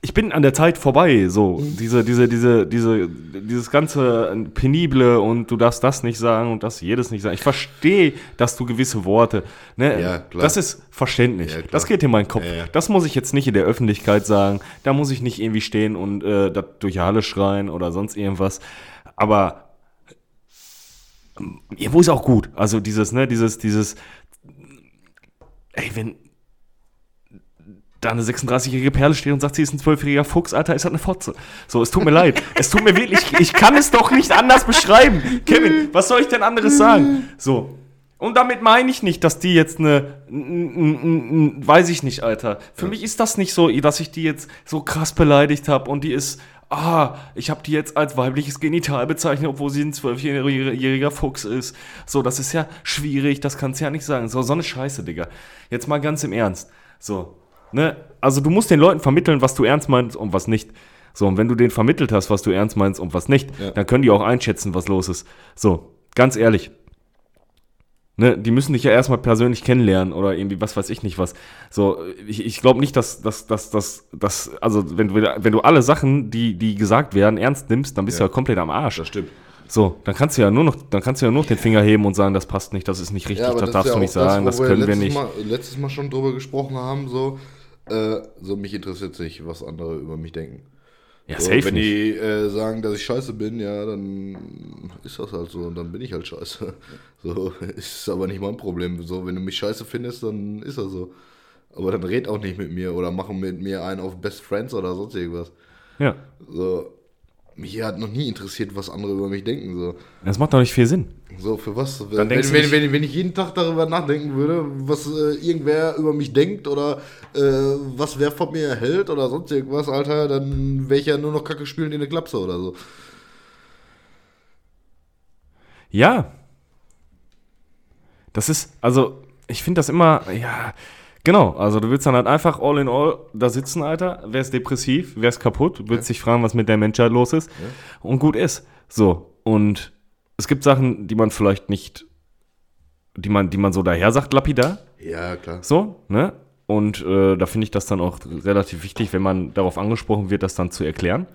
ich bin an der Zeit vorbei, so diese, diese, diese, diese, dieses ganze penible und du darfst das nicht sagen und das jedes nicht sagen. Ich verstehe, dass du gewisse Worte, ne, Ja, das ist verständlich. Ja, das geht in meinen Kopf. Ja. Das muss ich jetzt nicht in der Öffentlichkeit sagen. Da muss ich nicht irgendwie stehen und äh, durch die Halle schreien oder sonst irgendwas. Aber ähm, irgendwo ist auch gut. Also dieses, ne, dieses, dieses, ey, wenn da eine 36-jährige Perle steht und sagt, sie ist ein 12-jähriger Fuchs, Alter, ist das eine Fotze. So, es tut mir leid. Es tut mir wirklich, ich kann es doch nicht anders beschreiben. Kevin, was soll ich denn anderes sagen? So. Und damit meine ich nicht, dass die jetzt eine, weiß ich nicht, Alter. Für mich ist das nicht so, dass ich die jetzt so krass beleidigt habe und die ist, ah, ich habe die jetzt als weibliches Genital bezeichnet, obwohl sie ein zwölfjähriger Fuchs ist. So, das ist ja schwierig, das kannst du ja nicht sagen. So, so eine Scheiße, Digga. Jetzt mal ganz im Ernst. So, ne? Also du musst den Leuten vermitteln, was du ernst meinst und was nicht. So, und wenn du denen vermittelt hast, was du ernst meinst und was nicht, Ja. dann können die auch einschätzen, was los ist. So, ganz ehrlich. Ne, die müssen dich ja erstmal persönlich kennenlernen oder irgendwie, was weiß ich nicht was. So, ich, ich glaube nicht, dass, dass, dass, dass, dass, also wenn du, wenn du alle Sachen, die, die gesagt werden, ernst nimmst, dann bist Ja. du ja komplett am Arsch. Das stimmt. So, dann kannst du ja nur noch, dann kannst du ja nur noch den Finger heben und sagen, das passt nicht, das ist nicht richtig, das, darfst du nicht sagen, das, können wir letztes nicht. Mal, letztes Mal schon drüber gesprochen haben, so, äh, so mich interessiert sich, was andere über mich denken. Ja, So, safe wenn nicht. die äh, sagen, dass ich scheiße bin, ja, dann ist das halt so und dann bin ich halt scheiße. So, ist aber nicht mein Problem. So, wenn du mich scheiße findest, dann ist das so. Aber dann red auch nicht mit mir oder machen mit mir einen auf Best Friends oder sonst irgendwas. Ja. So, mich hat noch nie interessiert, was andere über mich denken. So, Das macht doch nicht viel Sinn. so für was? Dann wenn, wenn, wenn, wenn ich jeden Tag darüber nachdenken würde, was äh, irgendwer über mich denkt oder äh, was wer von mir hält oder sonst irgendwas, Alter, dann wäre ich ja nur noch Kacke spielen in der Klapse oder so. Ja. Das ist, also, ich finde das immer, ja, genau. Also, du willst dann halt einfach all in all da sitzen, Alter. Wer ist depressiv, wer ist kaputt, du willst dich fragen, was mit der Menschheit los ist. Und gut ist. So. Und es gibt Sachen, die man vielleicht nicht, die man, die man so daher sagt, lapidar. Ja, klar. So, ne? Und äh, da finde ich das dann auch relativ wichtig, wenn man darauf angesprochen wird, das dann zu erklären.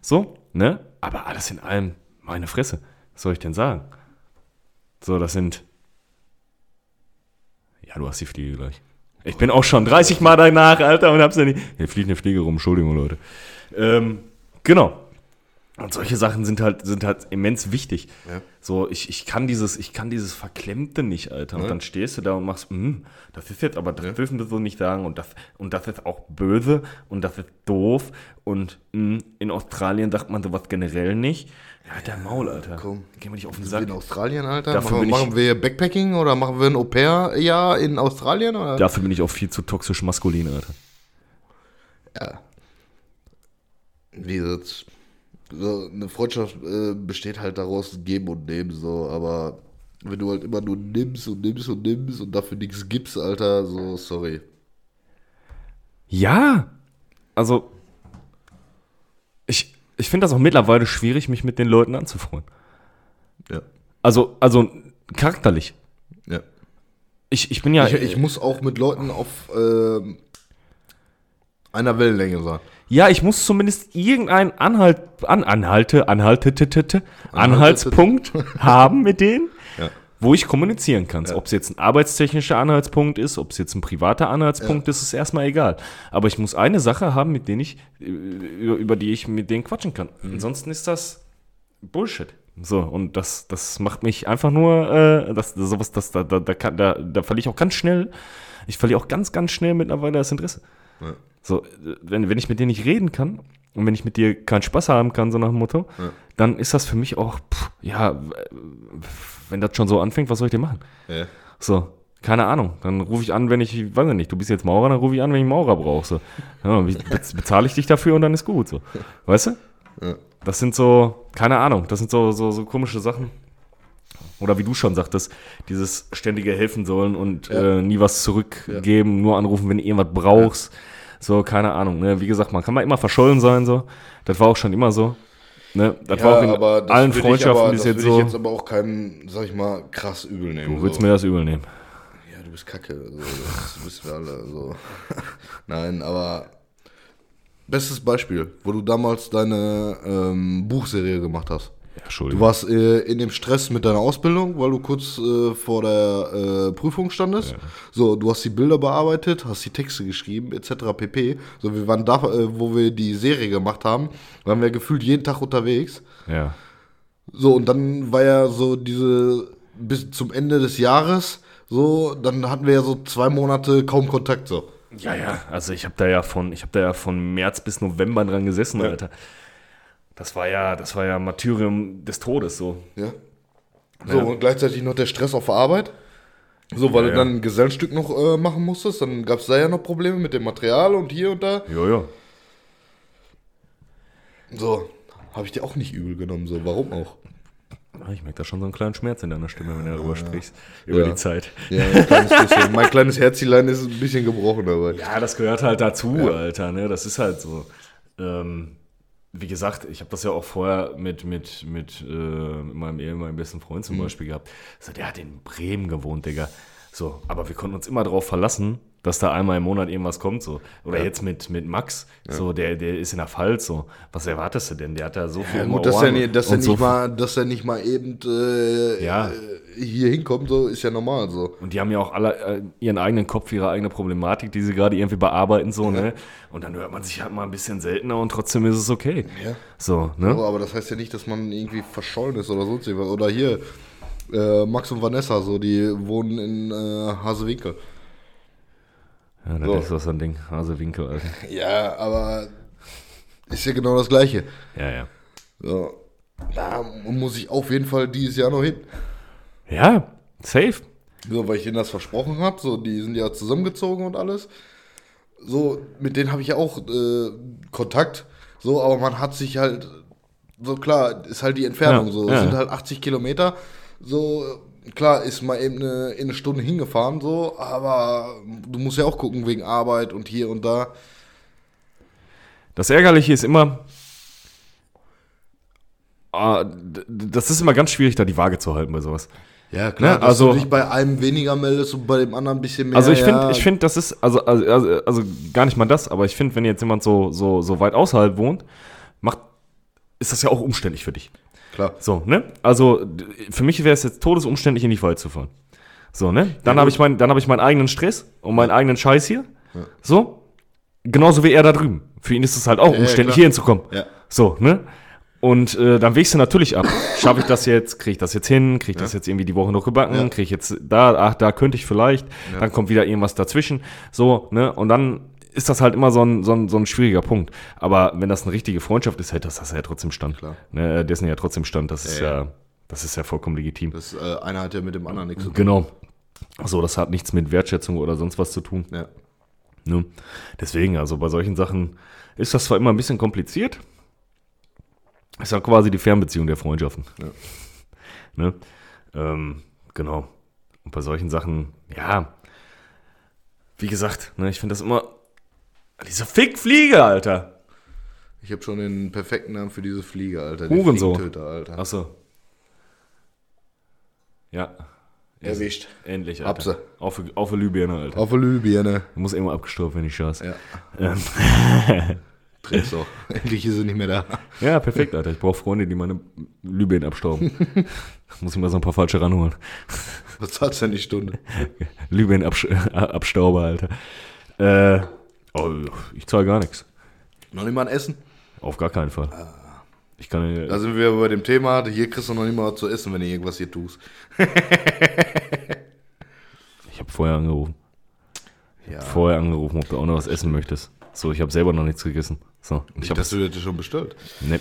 So, ne? Aber alles in allem, meine Fresse, was soll ich denn sagen? So, das sind. Ja, du hast die Fliege gleich. Ich bin auch schon 30 Mal danach, Alter, und hab's ja nicht. Hier fliegt eine Fliege rum, Entschuldigung, Leute. Ähm, genau. Und solche Sachen sind halt, sind halt immens wichtig. Ja. So, ich, ich kann dieses, ich kann dieses Verklemmte nicht, Alter. Und Ja. dann stehst du da und machst, hm, das ist jetzt, aber das dürfen wir so nicht sagen und das, und das ist auch böse und das ist doof und hm, in Australien sagt man sowas generell nicht. Ja, der Maul, Alter. komm. Geh mal nicht auf den wir Sack. in Australien, Alter? Dafür machen, machen wir Backpacking oder machen wir ein Au-pair-Jahr in Australien? Oder? Dafür bin ich auch viel zu toxisch maskulin, Alter. Ja. Wie jetzt, so eine Freundschaft äh, besteht halt daraus, geben und nehmen, so, aber wenn du halt immer nur nimmst und nimmst und nimmst und dafür nichts gibst, Alter, so, sorry. Ja, also ich, ich finde das auch mittlerweile schwierig, mich mit den Leuten anzufreuen. Ja. Also, also charakterlich. Ja. Ich, ich bin ja. Ich, ich muss auch mit Leuten auf ähm, einer Wellenlänge sein. Ja, ich muss zumindest irgendeinen Anhalt, an, Anhalte, Anhalte, t, t, t, Anhaltspunkt haben mit denen, Ja. wo ich kommunizieren kann. Ob es jetzt ein arbeitstechnischer Anhaltspunkt ist, ob es jetzt ein privater Anhaltspunkt ist, ist erstmal egal. Aber ich muss eine Sache haben, mit denen ich, über, über die ich mit denen quatschen kann. Ansonsten ist das Bullshit. So, und das, das macht mich einfach nur, äh, das, sowas, das, da, da, da, kann, da, da verliere ich auch ganz schnell, ich verliere auch ganz, ganz schnell mittlerweile das Interesse. Ja. So, wenn, wenn ich mit dir nicht reden kann und wenn ich mit dir keinen Spaß haben kann, so nach dem Motto, Ja. dann ist das für mich auch, pff, ja, wenn das schon so anfängt, was soll ich denn machen? Ja. So, keine Ahnung. Dann rufe ich an, wenn ich, weiß ich nicht, du bist jetzt Maurer, dann rufe ich an, wenn ich Maurer brauche. So. Ja, bezahle ich dich dafür und dann ist gut. So. Weißt du? Ja. Das sind so, keine Ahnung, das sind so, so, so komische Sachen. Oder wie du schon sagtest, dieses ständige helfen sollen und Ja. äh, nie was zurückgeben, nur anrufen, wenn du irgendwas brauchst. So, keine Ahnung. Ne? Wie gesagt, man kann mal immer verschollen sein. So. Das war auch schon immer so. Ne? Das war auch in aber das allen würde Freundschaften aber, bis das jetzt würde so. ich jetzt aber auch keinem, sag ich mal, krass übel nehmen. Du willst so. mir das übel nehmen. Ja, du bist kacke. So, das wissen wir alle. So. Nein, aber bestes Beispiel, wo du damals deine ähm, Buchserie gemacht hast. Ja, Du warst äh, in dem Stress mit deiner Ausbildung, weil du kurz äh, vor der äh, Prüfung standest. So, du hast die Bilder bearbeitet, hast die Texte geschrieben, etc. pp. So, wir waren da, äh, wo wir die Serie gemacht haben, waren wir gefühlt jeden Tag unterwegs. Ja. So, und dann war ja so diese, bis zum Ende des Jahres, so, dann hatten wir ja so zwei Monate kaum Kontakt, so. Ja, ja, also ich habe da ja von, ich habe da ja von März bis November dran gesessen, Ja. Alter. Das war ja, das war ja Martyrium des Todes so. Ja. So, Ja. und gleichzeitig noch der Stress auf der Arbeit. So, weil Ja, du ja. dann ein Gesellenstück noch äh, machen musstest, dann gab es da ja noch Probleme mit dem Material und hier und da. Jo, jo. So, habe ich dir auch nicht übel genommen, so, warum auch? Ah, Ich merke da schon so einen kleinen Schmerz in deiner Stimme, wenn du darüber sprichst. Über Ja. die Zeit. Ja, ein kleines mein kleines Herzilein ist ein bisschen gebrochen dabei. Ja, das gehört halt dazu, Alter, ne? Das ist halt so. Ähm, wie gesagt, ich habe das ja auch vorher mit, mit, mit, äh, mit meinem ehemaligen besten Freund zum Beispiel gehabt. So, der hat in Bremen gewohnt, Digga. So, aber wir konnten uns immer darauf verlassen, dass da einmal im Monat irgendwas kommt, so. Oder jetzt mit, mit Max, so, der, der ist in der Pfalz, so. Was erwartest du denn? Der hat da so viel Ja, gut, dass er, Ohren nicht, dass, er nicht so mal, dass er nicht mal eben äh, Ja. äh, hier hinkommt, so ist ja normal so. Und die haben ja auch alle äh, ihren eigenen Kopf, ihre eigene Problematik, die sie gerade irgendwie bearbeiten, so, ne? Und dann hört man sich halt mal ein bisschen seltener und trotzdem ist es okay. Ja. So, ne? Aber, aber das heißt ja nicht, dass man irgendwie verschollen ist oder sonst irgendwas. Oder hier, äh, Max und Vanessa, so, die wohnen in äh, Hasewinkel. Ja, das So. ist so ein Ding. Hasewinkel, Alter. Ja, aber ist ja genau das Gleiche. Ja, ja. Ja. Da muss ich auf jeden Fall dieses Jahr noch hin. Ja, safe. So, weil ich ihnen das versprochen habe. So, die sind ja zusammengezogen und alles. So, mit denen habe ich ja auch äh, Kontakt. So, aber man hat sich halt, so klar, ist halt die Entfernung Ja, so. ja. Es sind halt 80 Kilometer. So, klar, ist mal eben eine, in eine Stunde hingefahren, so, aber du musst ja auch gucken wegen Arbeit und hier und da. Das Ärgerliche ist immer, ah, das ist immer ganz schwierig, da die Waage zu halten bei sowas. Ja, klar, Ne, also- du dich bei einem weniger meldest und bei dem anderen ein bisschen mehr. Also ich finde, ja. ich finde, das ist, also, also, also, also gar nicht mal das, aber ich finde, wenn jetzt jemand so, so, so weit außerhalb wohnt, macht, ist das ja auch umständlich für dich. Klar. So, ne? Also für mich wäre es jetzt todesumständlich, in die Wald zu fahren. So, ne? Dann Ja, habe ich, mein, dann hab ich meinen eigenen Stress und meinen eigenen Scheiß hier. So. Genauso wie er da drüben. Für ihn ist es halt auch ja, umständlich, klar. hier hinzukommen. Ja. So, ne? Und äh, dann wägst du natürlich ab. Schaffe ich das jetzt? Kriege ich das jetzt hin? Kriege ich das jetzt irgendwie die Woche noch gebacken? Ja. Kriege ich jetzt da, ach, da könnte ich vielleicht. Dann kommt wieder irgendwas dazwischen. So, ne? Und dann ist das halt immer so ein, so ein, so ein schwieriger Punkt. Aber wenn das eine richtige Freundschaft ist, hält das, das ja trotzdem stand. Klar. Ne? Dessen ja trotzdem stand. Das ist Ja, ja, ja. das ist ja vollkommen legitim. Das äh, eine hat ja mit dem anderen nichts zu tun. Genau. So, das hat nichts mit Wertschätzung oder sonst was zu tun. Ja. Ne? Deswegen, also bei solchen Sachen ist das zwar immer ein bisschen kompliziert, ist ja quasi die Fernbeziehung der Freundschaften. Ja. Ne? Ähm, genau. Und bei solchen Sachen, ja, wie gesagt, ne, ich finde das immer. Diese Fickfliege, Alter. Ich habe schon den perfekten Namen für diese Fliege, Alter. Hurensohn. Alter. Achso. Ja. Erwischt. Endlich, Alter. sie. Auf, auf Libyen, Alter. Auf Lübirne. Muss immer abgestorben, wenn ich schaß. Ja. Ähm, Dreh's doch. Endlich ist sie nicht mehr da. Ja, perfekt, Alter. Ich brauche Freunde, die meine Libyen abstauben. Muss ich mal so ein paar falsche ranholen. Was zahlst du denn die Stunde? Libyen abstauber, Alter. Äh, oh, ich zahle gar nichts. Noch nicht mal ein Essen? Auf gar keinen Fall. Ich kann Da sind wir bei dem Thema, hier kriegst du noch nicht mal was zu essen, wenn du irgendwas hier tust. ich habe vorher angerufen. Ja. Vorher angerufen, ob du auch noch was essen möchtest. So, ich habe selber noch nichts gegessen. So, ich habe dass du das schon bestellt. ne,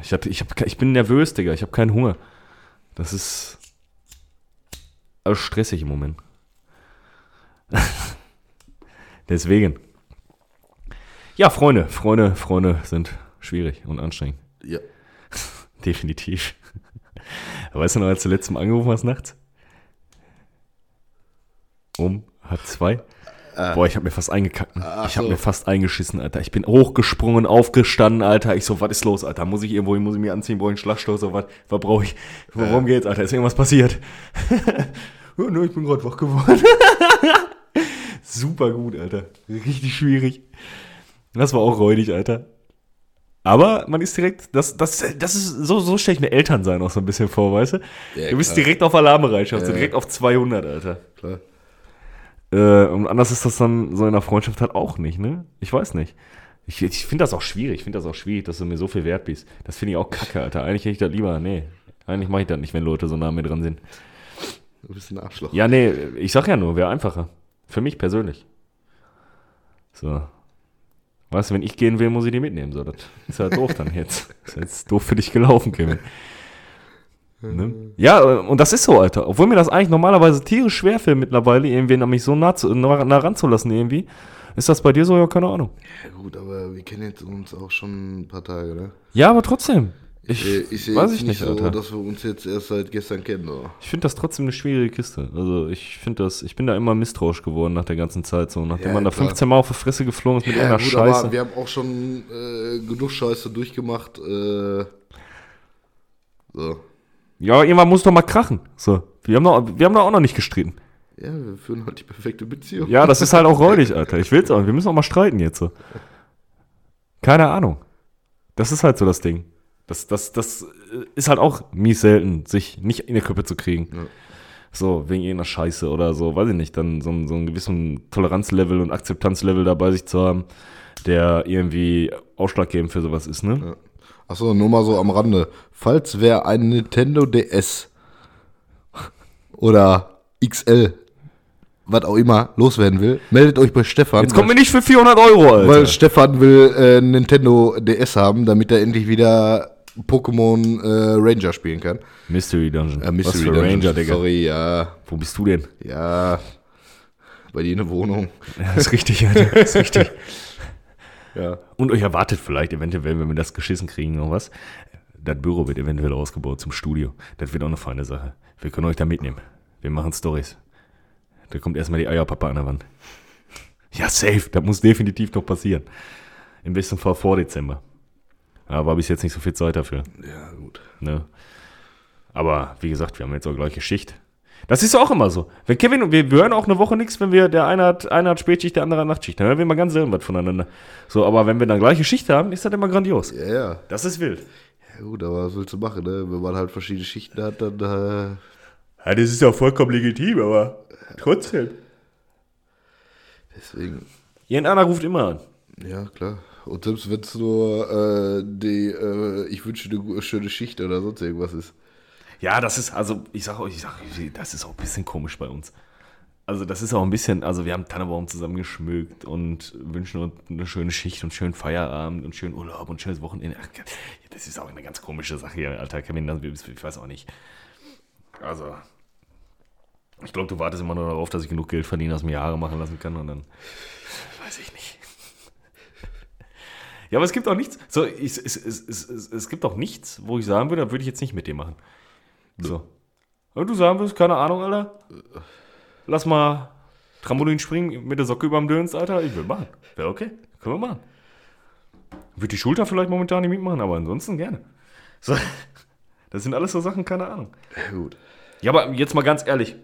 ich hab, ich hab, ich bin nervös, Digga. Ich habe keinen Hunger. Das ist stressig im Moment. Deswegen. Ja, Freunde, Freunde, Freunde sind schwierig und anstrengend. Ja. Definitiv. Weißt du noch, als du letztes Mal angerufen hast nachts? Um halb zwei? Boah, ich habe mir fast eingekackt. ne? Ich habe so. mir fast eingeschissen, Alter. Ich bin hochgesprungen, aufgestanden, Alter. Ich so, was ist los, Alter? Muss ich irgendwo hin, muss ich mir anziehen, brauche ich einen Schlagstoß, so was, was brauche ich? Worum geht's, Alter? Ist irgendwas passiert? ja, ne, ich bin gerade wach geworden. Super gut, Alter. Richtig schwierig. Das war auch räudig, Alter. Aber man ist direkt, das, das, das ist, so, so stelle ich mir Eltern sein auch so ein bisschen vor, weißt du? Ja, du bist klar. direkt auf Alarmbereitschaft, so Ja. direkt auf 200, Alter. Klar. Äh, und anders ist das dann so in der Freundschaft halt auch nicht, ne? Ich weiß nicht. Ich, ich finde das auch schwierig, ich finde das auch schwierig, dass du mir so viel wert bist. Das finde ich auch kacke, Alter. Eigentlich hätte ich das lieber, nee. Eigentlich mache ich das nicht, wenn Leute so nah an mir dran sind. Du bist ein Arschloch. Ja, nee, ich sag ja nur, wäre einfacher. Für mich persönlich. So. Weißt du, wenn ich gehen will, muss ich die mitnehmen. So, das ist halt doof dann jetzt. Ist jetzt doof für dich gelaufen, Kevin. Ne? Ja, äh, und das ist so, Alter. Obwohl mir das eigentlich normalerweise tierisch schwerfällt mittlerweile, irgendwen an mich so nah, zu, nah, nah ranzulassen irgendwie. Ist das bei dir so? Ja, keine Ahnung. Ja, gut, aber wir kennen jetzt uns auch schon ein paar Tage, ne? Ja, aber trotzdem. Ich, Äh, Ist ja weiß ich nicht, so, Alter. dass wir uns jetzt erst seit gestern kennen, oder? Ich finde das trotzdem eine schwierige Kiste. Also ich finde das, ich bin da immer misstrauisch geworden nach der ganzen Zeit so. Nachdem Ja, man da klar. 15 Mal auf die Fresse geflogen ist mit Ja, irgendeiner gut, Scheiße. aber wir haben auch schon äh, genug Scheiße durchgemacht. Äh, so. Ja, irgendwann muss doch mal krachen. So. Wir haben, doch, wir haben doch auch noch nicht gestritten. Ja, wir führen halt die perfekte Beziehung. Ja, das ist halt auch räudig, Alter. Ich will's auch. Wir müssen auch mal streiten jetzt so. Keine Ahnung. Das ist halt so das Ding. Das, das, das ist halt auch mies selten, sich nicht in die Köpfe zu kriegen. Ja. So, wegen irgendeiner Scheiße oder so, weiß ich nicht, dann so, so einen gewissen Toleranzlevel und Akzeptanzlevel dabei sich zu haben, der irgendwie ausschlaggebend für sowas ist, ne? Ja. Achso, nur mal so am Rande. Falls wer ein Nintendo DS oder XL, was auch immer, loswerden will, meldet euch bei Stefan. Jetzt kommt mir nicht für 400 Euro, Alter. weil Stefan will äh, ein Nintendo DS haben, damit er endlich wieder Pokémon äh, Ranger spielen kann. Mystery Dungeon. Äh, Mystery Was für Dungeon, Ranger, Digga. Sorry, ja. Wo bist du denn? Ja. Bei dir in der Wohnung. Ja, ist richtig, Alter. Ist richtig. Ja. Und euch erwartet vielleicht eventuell, wenn wir das geschissen kriegen, noch was. Das Büro wird eventuell ausgebaut zum Studio. Das wird auch eine feine Sache. Wir können euch da mitnehmen. Wir machen Stories. Da kommt erstmal die Eierpappe an der Wand. Ja, safe. Das muss definitiv noch passieren. Im besten Fall vor Dezember. Aber war bis jetzt nicht so viel Zeit dafür. Ja, gut. Ne? Aber wie gesagt, wir haben jetzt auch gleiche Schicht. Das ist auch immer so. Wenn Kevin und wir, wir hören auch eine Woche nichts, wenn wir der eine hat, einer hat Spätschicht, der andere hat Nachtschicht. Dann hören wir immer ganz selten was voneinander. So, aber wenn wir dann gleiche Schicht haben, ist das immer grandios. Ja, ja. Das ist wild. Ja, gut, aber was willst du machen, ne? Wenn man halt verschiedene Schichten hat, dann. Äh, Ja, das ist ja vollkommen legitim, aber trotzdem. deswegen. Irgendeiner ruft immer an. Ja, klar. Und selbst wenn es nur äh, die, äh, ich wünsche eine schöne Schicht oder sonst irgendwas ist. Ja, das ist, also ich sag euch, ich sag, das ist auch ein bisschen komisch bei uns. Also das ist auch ein bisschen, also wir haben Tannenbaum zusammen geschmückt und wünschen uns eine schöne Schicht und schönen Feierabend und schönen Urlaub und schönes Wochenende. Das ist auch eine ganz komische Sache hier, Alter. Kevin, ich weiß auch nicht. Also, ich glaube, du wartest immer nur darauf, dass ich genug Geld verdiene, dass ich mir Haare machen lassen kann und dann weiß ich nicht. Ja, aber es gibt auch nichts. So, ich, es, es, es, es gibt auch nichts, wo ich sagen würde, da würde ich jetzt nicht mit dir machen. So. Und du sagen würdest, keine Ahnung, Alter. Lass mal Trampolin springen mit der Socke überm Döns, Alter. Ich will machen. Wäre okay. Können wir machen. Würde die Schulter vielleicht momentan nicht mitmachen, aber ansonsten gerne. So. Das sind alles so Sachen, keine Ahnung. Ja, gut. Ja, aber jetzt mal ganz ehrlich.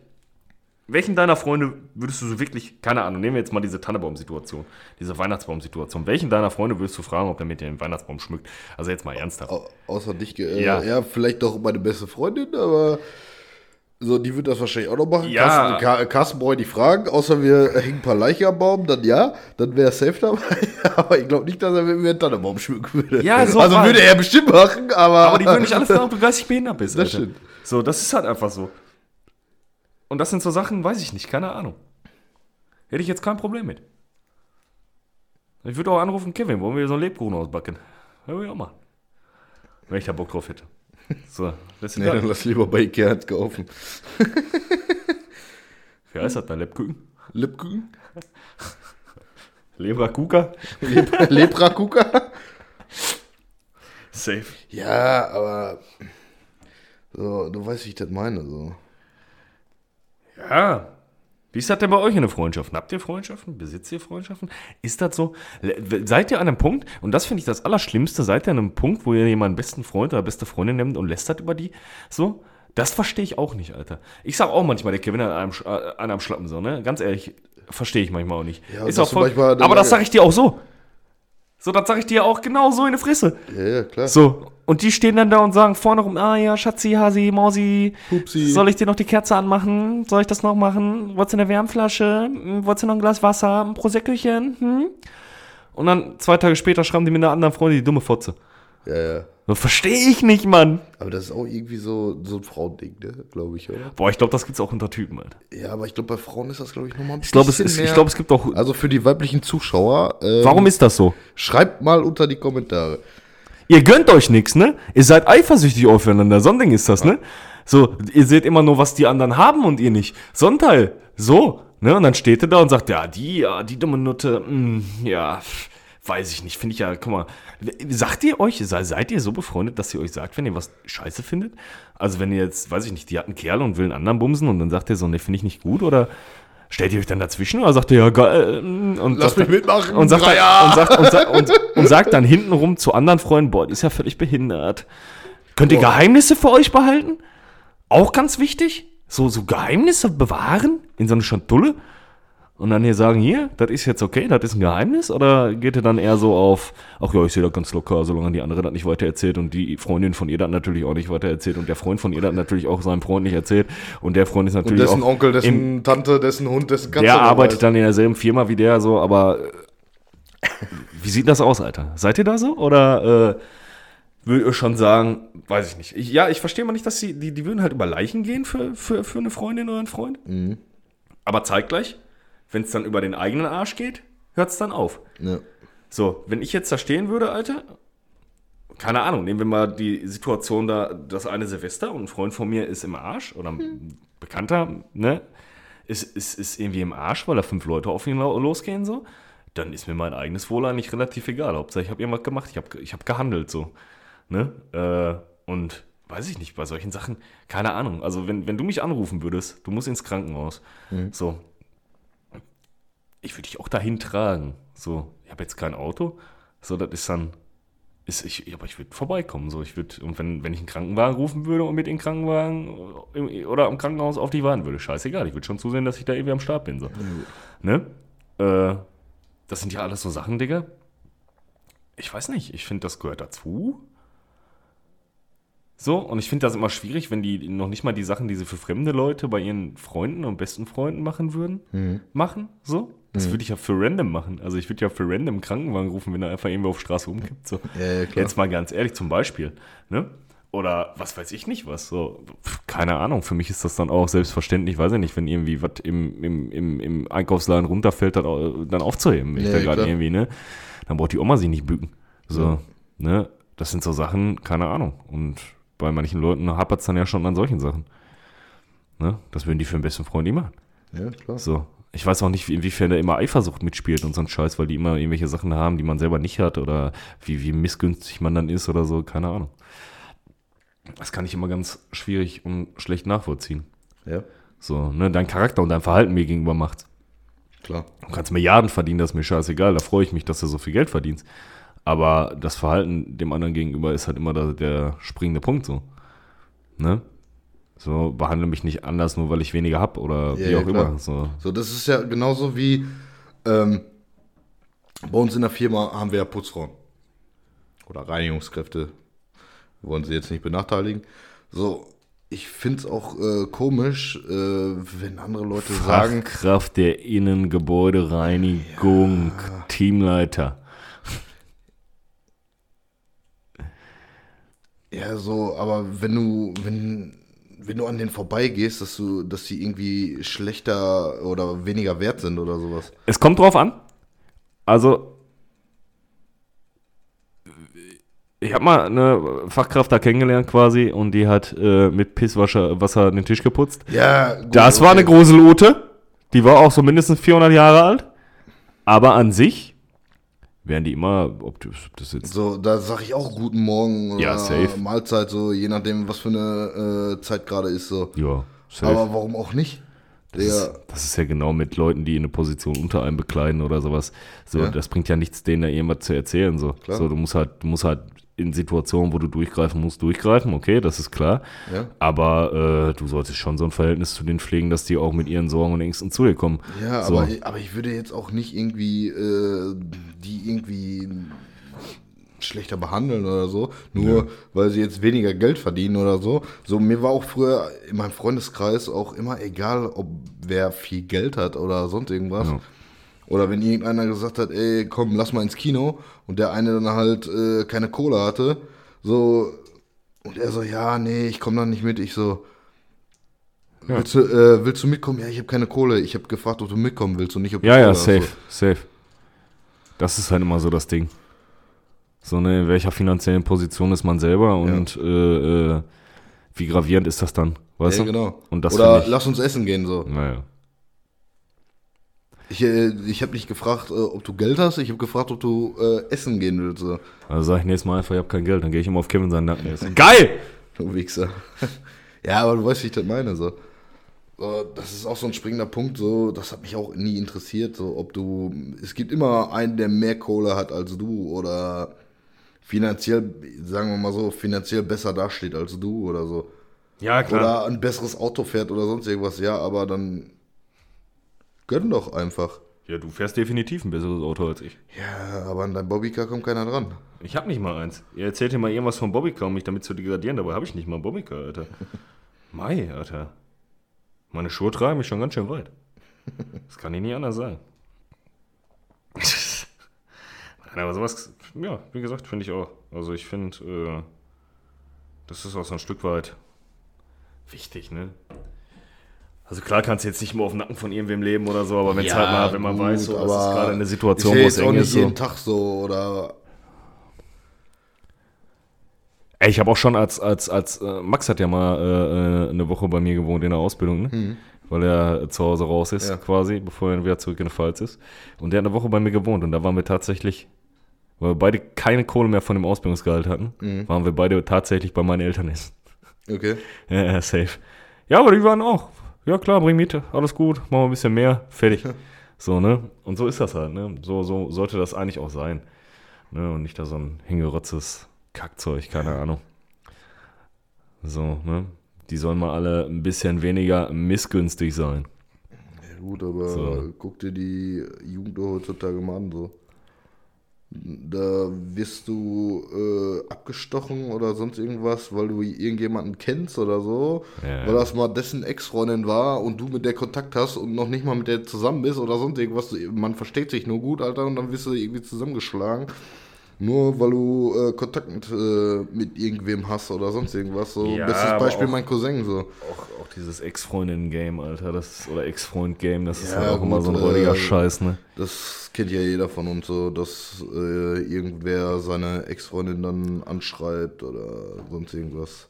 Welchen deiner Freunde würdest du so wirklich, keine Ahnung, nehmen wir jetzt mal diese Tannenbaum-Situation, diese Weihnachtsbaum-Situation. Welchen deiner Freunde würdest du fragen, ob der mit dir den Weihnachtsbaum schmückt? Also jetzt mal ernsthaft. Au außer dich. Äh, Ja. ja. vielleicht doch meine beste Freundin, aber. So, die wird das wahrscheinlich auch noch machen. Ja. Carsten, Carsten ich nicht fragen, außer wir hängen ein paar Leichen am Baum, dann ja, dann wäre er safe dabei. aber ich glaube nicht, dass er mit mir einen Tannenbaum schmücken würde. Ja, so Also würde er bestimmt machen, aber. Aber die würden mich alle fragen, ob du geistig behindert bist. Das stimmt. So, das ist halt einfach so. Und das sind so Sachen, weiß ich nicht, keine Ahnung. Hätte ich jetzt kein Problem mit. Ich würde auch anrufen, Kevin, wollen wir so einen Lebkuchen ausbacken? Ja, würde ich auch machen. Wenn ich da Bock drauf hätte. So, das Nee, dann lass lieber bei Ikea eins kaufen. Wie heißt das da, Lebkuchen? Lipkuchen? Lebrakuka? Lep Leprakuka? Safe. Ja, aber. So, du weißt, wie ich das meine. So. Ja. Wie ist das denn bei euch in der Freundschaft? Habt ihr Freundschaften? Besitzt ihr Freundschaften? Ist das so? Seid ihr an einem Punkt, und das finde ich das Allerschlimmste, seid ihr an einem Punkt, wo ihr jemanden besten Freund oder beste Freundin nehmt und lästert über die? So? Das verstehe ich auch nicht, Alter. Ich sag auch manchmal, der Kevin an einem, äh, an einem Schlappen so, ne? Ganz ehrlich, verstehe ich manchmal auch nicht. Ja, ist auch voll, aber das sage ich dir auch so. So, das sage ich dir auch genau so in die Fresse. Ja, ja, klar. So, und die stehen dann da und sagen vorne rum, ah ja, Schatzi, Hasi, Mausi, Pupsi. soll ich dir noch die Kerze anmachen? Soll ich das noch machen? Wolltest du eine Wärmflasche? Hm, Wolltest du noch ein Glas Wasser? Ein Proseccochen? Hm? Und dann zwei Tage später schreiben die mit einer anderen Freundin die dumme Fotze. Ja, ja. Das verstehe ich nicht, Mann. Aber das ist auch irgendwie so, so ein Frauending, ne? glaube ich, oder? Boah, ich glaube, das gibt's auch unter Typen, Alter. Ja, aber ich glaube, bei Frauen ist das, glaube ich, nochmal ein Ich glaube, es, bisschen ist- ich mehr. glaub, es gibt auch. Also für die weiblichen Zuschauer, ähm, Warum ist das so? schreibt mal unter die Kommentare. Ihr gönnt euch nichts, ne? Ihr seid eifersüchtig aufeinander. So ein Ding ist das, ne? So, ihr seht immer nur, was die anderen haben und ihr nicht. So ein Teil. So, ne? Und dann steht ihr da und sagt, ja, die, ja, die dumme Nutte, mh, ja, pff, weiß ich nicht, finde ich ja, guck mal. Sagt ihr euch, se- seid ihr so befreundet, dass ihr euch sagt, wenn ihr was scheiße findet? Also wenn ihr jetzt, weiß ich nicht, die hat einen Kerl und will einen anderen bumsen und dann sagt ihr so, ne, finde ich nicht gut oder stellt ihr euch dann dazwischen oder sagt ihr, ja, geil, äh, und Lass sagt mich mitmachen, und sagt, Dreier. und, sagt, und, sagt, und, und sagt dann hintenrum zu anderen Freunden, boah, die ist ja völlig behindert. Könnt ihr Boah. Geheimnisse für euch behalten? Auch ganz wichtig. So, so Geheimnisse bewahren in so eine Schatulle. Und dann hier sagen, hier, das ist jetzt okay, das ist ein Geheimnis? Oder geht ihr dann eher so auf, ach ja, ich sehe das ganz locker, solange die andere das nicht weitererzählt und die Freundin von ihr das natürlich auch nicht weitererzählt und der Freund von ihr das natürlich auch seinem Freund nicht erzählt und der Freund ist Und natürlich dessen auch Onkel, dessen im- Tante, dessen Hund, dessen Katze. der arbeitet dann in derselben Firma wie der, so, aber äh, wie sieht das aus, Alter? Seid ihr da so? Oder äh, würdet ihr schon sagen, weiß ich nicht. Ich, ja, ich verstehe mal nicht, dass sie, die, die würden halt über Leichen gehen für, für, für eine Freundin oder einen Freund. Mhm. Aber zeitgleich, wenn es dann über den eigenen Arsch geht, hört es dann auf. Ja. So, wenn ich jetzt da stehen würde, Alter, keine Ahnung, nehmen wir mal die Situation da, das eine Silvester und ein Freund von mir ist im Arsch oder ein Bekannter, ne? Ist, ist, ist irgendwie im Arsch, weil da fünf Leute auf ihn lo- losgehen, so. Dann ist mir mein eigenes Wohl eigentlich relativ egal. Hauptsache, ich habe irgendwas gemacht, ich habe ich hab gehandelt, so. Ne? Äh, und weiß ich nicht, bei solchen Sachen, keine Ahnung. Also, wenn, wenn du mich anrufen würdest, du musst ins Krankenhaus, so. Ich würde dich auch dahin tragen. So, ich habe jetzt kein Auto, so, das ist dann ist ich, aber ich würde vorbeikommen. So. Ich würd, und wenn, wenn ich einen Krankenwagen rufen würde und mit dem Krankenwagen oder am Krankenhaus auf die warten würde, scheißegal. Ich würde schon zusehen, dass ich da irgendwie am Start bin. So. Ne? Äh, das sind ja alles so Sachen, Digga. Ich weiß nicht, ich finde, das gehört dazu. So, und ich finde das immer schwierig, wenn die noch nicht mal die Sachen, die sie für fremde Leute bei ihren Freunden und besten Freunden machen würden, machen. So. Das würde ich ja für random machen. Also ich würde ja für random Krankenwagen rufen, wenn er einfach irgendwo auf Straße umkippt. So. Ja, ja. Jetzt mal ganz ehrlich, zum Beispiel. Ne? Oder was weiß ich nicht was. So, pf, keine Ahnung. Für mich ist das dann auch selbstverständlich, weiß ich nicht, wenn irgendwie was im, im, im, im Einkaufsladen runterfällt, dann, dann aufzuheben. Wenn ich Ja, da ja, gerade irgendwie, ne? Dann braucht die Oma sich nicht bücken. So, Ja. ne? Das sind so Sachen, keine Ahnung. Und bei manchen Leuten hapert es dann ja schon an solchen Sachen. Ne? Das würden die für den besten Freund nie machen. Ja, klar. So. Ich weiß auch nicht, inwiefern da immer Eifersucht mitspielt und so ein Scheiß, weil die immer irgendwelche Sachen haben, die man selber nicht hat oder wie, wie missgünstig man dann ist oder so, keine Ahnung. Das kann ich immer ganz schwierig und schlecht nachvollziehen. Ja, So, ne, dein Charakter und dein Verhalten mir gegenüber macht. klar. Du kannst Milliarden verdienen, das ist mir scheißegal, da freue ich mich, dass du so viel Geld verdienst. Aber das Verhalten dem anderen gegenüber ist halt immer der, der springende Punkt so. Ne? So, behandle mich nicht anders, nur weil ich weniger hab oder Ja, wie ja, auch klar. immer. So. So, das ist ja genauso wie ähm, bei uns in der Firma haben wir ja Putzfrauen. Oder Reinigungskräfte. Wir wollen sie jetzt nicht benachteiligen. So, ich finde es auch äh, komisch, äh, wenn andere Leute sagen, Fachkraft der Innengebäudereinigung, Teamleiter. Ja, so, aber wenn du, wenn, wenn du an denen vorbeigehst, dass du, dass die irgendwie schlechter oder weniger wert sind oder sowas. Es kommt drauf an. Also, ich habe mal eine Fachkraft da kennengelernt quasi und die hat äh, mit Pisswasser Wasser den Tisch geputzt. Ja, gut, Das war eine okay. Gruselute. Die war auch so mindestens 400 Jahre alt. Aber an sich wären die immer, ob das, jetzt. So, da sag ich auch guten Morgen oder Ja, safe. Mahlzeit, so je nachdem, was für eine äh, Zeit gerade ist. So. Ja, safe. Aber warum auch nicht? Das, Der, ist, das ist ja genau mit Leuten, die eine Position unter einem bekleiden oder sowas. So, Ja. das bringt ja nichts, denen da irgendwas zu erzählen. So, Klar. so du musst halt, du musst halt in Situationen, wo du durchgreifen musst, durchgreifen, okay, das ist klar. Ja. Aber äh, du solltest schon so ein Verhältnis zu denen pflegen, dass die auch mit ihren Sorgen und Ängsten zu dir kommen. ja, so. aber, aber ich würde jetzt auch nicht irgendwie äh, die irgendwie schlechter behandeln oder so, nur weil sie jetzt weniger Geld verdienen oder so. So, mir war auch früher in meinem Freundeskreis auch immer egal, ob wer viel Geld hat oder sonst irgendwas. Ja. Oder wenn irgendeiner gesagt hat, ey, komm, lass mal ins Kino und der eine dann halt äh, keine Kohle hatte, so, und er so, ja, nee, ich komme dann nicht mit. Ich so, Ja. willst, du, äh, willst du mitkommen? Ja, ich habe keine Kohle. Ich habe gefragt, ob du mitkommen willst und nicht, ob du Ja, ja, Kohle hast. safe, safe. Das ist halt immer so das Ding. So, ne, in welcher finanziellen Position ist man selber und äh, äh, wie gravierend ist das dann? Weißt Ja, du? genau. Und das Oder lass uns essen gehen, so. Naja. Ich, äh, ich habe nicht gefragt, äh, ob du Geld hast, ich habe gefragt, ob du äh, essen gehen willst, so. Also sag ich nächstes Mal einfach, ich habe kein Geld, dann gehe ich immer auf Kevin seinen Nacken essen. Geil! Du Wichser. ja, aber du weißt, wie ich das meine, so. so. Das ist auch so ein springender Punkt, so, das hat mich auch nie interessiert, so, ob du, es gibt immer einen, der mehr Kohle hat als du oder finanziell, sagen wir mal so, finanziell besser dasteht als du oder so. Ja, Oder ein besseres Auto fährt oder sonst irgendwas, ja, aber dann gönn doch einfach. Ja, du fährst definitiv ein besseres Auto als ich. Ja, aber an dein Bobbycar kommt keiner dran. Ich habe nicht mal eins. Ihr erzählt dir mal irgendwas vom Bobbycar, um mich damit zu degradieren, dabei habe ich nicht mal einen Bobbycar, Alter. Mai, Alter. Meine Schuhe treiben mich schon ganz schön weit. Das kann ich nie anders sagen. Nein, aber sowas, ja, wie gesagt, finde ich auch. Also ich finde, äh, das ist auch so ein Stück weit wichtig, ne? Also klar kannst du jetzt nicht immer auf dem Nacken von irgendwem leben oder so, aber wenn es halt mal, wenn man gut, weiß, so, das ist aber gerade eine Situation, ist ja wo es auch eng nicht ist. So. jeden Tag so oder Ey, ich habe auch schon als, als, als, äh, Max hat ja mal äh, äh, eine Woche bei mir gewohnt in der Ausbildung, ne? Weil er zu Hause raus ist, Ja. quasi, bevor er wieder zurück in die Pfalz ist. Und der hat eine Woche bei mir gewohnt und da waren wir tatsächlich, weil wir beide keine Kohle mehr von dem Ausbildungsgehalt hatten, waren wir beide tatsächlich bei meinen Eltern essen. Okay. Ja, ja, safe. Ja, aber die waren auch. Ja, klar, bring mit, alles gut, machen wir ein bisschen mehr, fertig. So, ne? Und so ist das halt, ne? So, so sollte das eigentlich auch sein. Ne? Und nicht da so ein hingerotzes Kackzeug, keine Ahnung. So, ne? Die sollen mal alle ein bisschen weniger missgünstig sein. Ja, gut, aber So. guck dir die Jugend heutzutage mal an, so. Da wirst du äh, abgestochen oder sonst irgendwas, weil du irgendjemanden kennst oder so, Ja. weil das mal dessen Ex-Freundin war und du mit der Kontakt hast und noch nicht mal mit der zusammen bist oder sonst irgendwas. Man versteht sich nur gut, Alter, und dann wirst du irgendwie zusammengeschlagen. Nur weil du äh, Kontakt mit, äh, mit irgendwem hast oder sonst irgendwas. So, Ja, bestes Beispiel auch- mein Cousin so. Auch, auch dieses Ex-Freundin-Game, Alter, das, oder Ex-Freund-Game, das ist Ja, halt auch immer gut, so ein räudiger äh, Scheiß, ne? Das kennt ja jeder von uns so, dass äh, irgendwer seine Ex-Freundin dann anschreibt oder sonst irgendwas.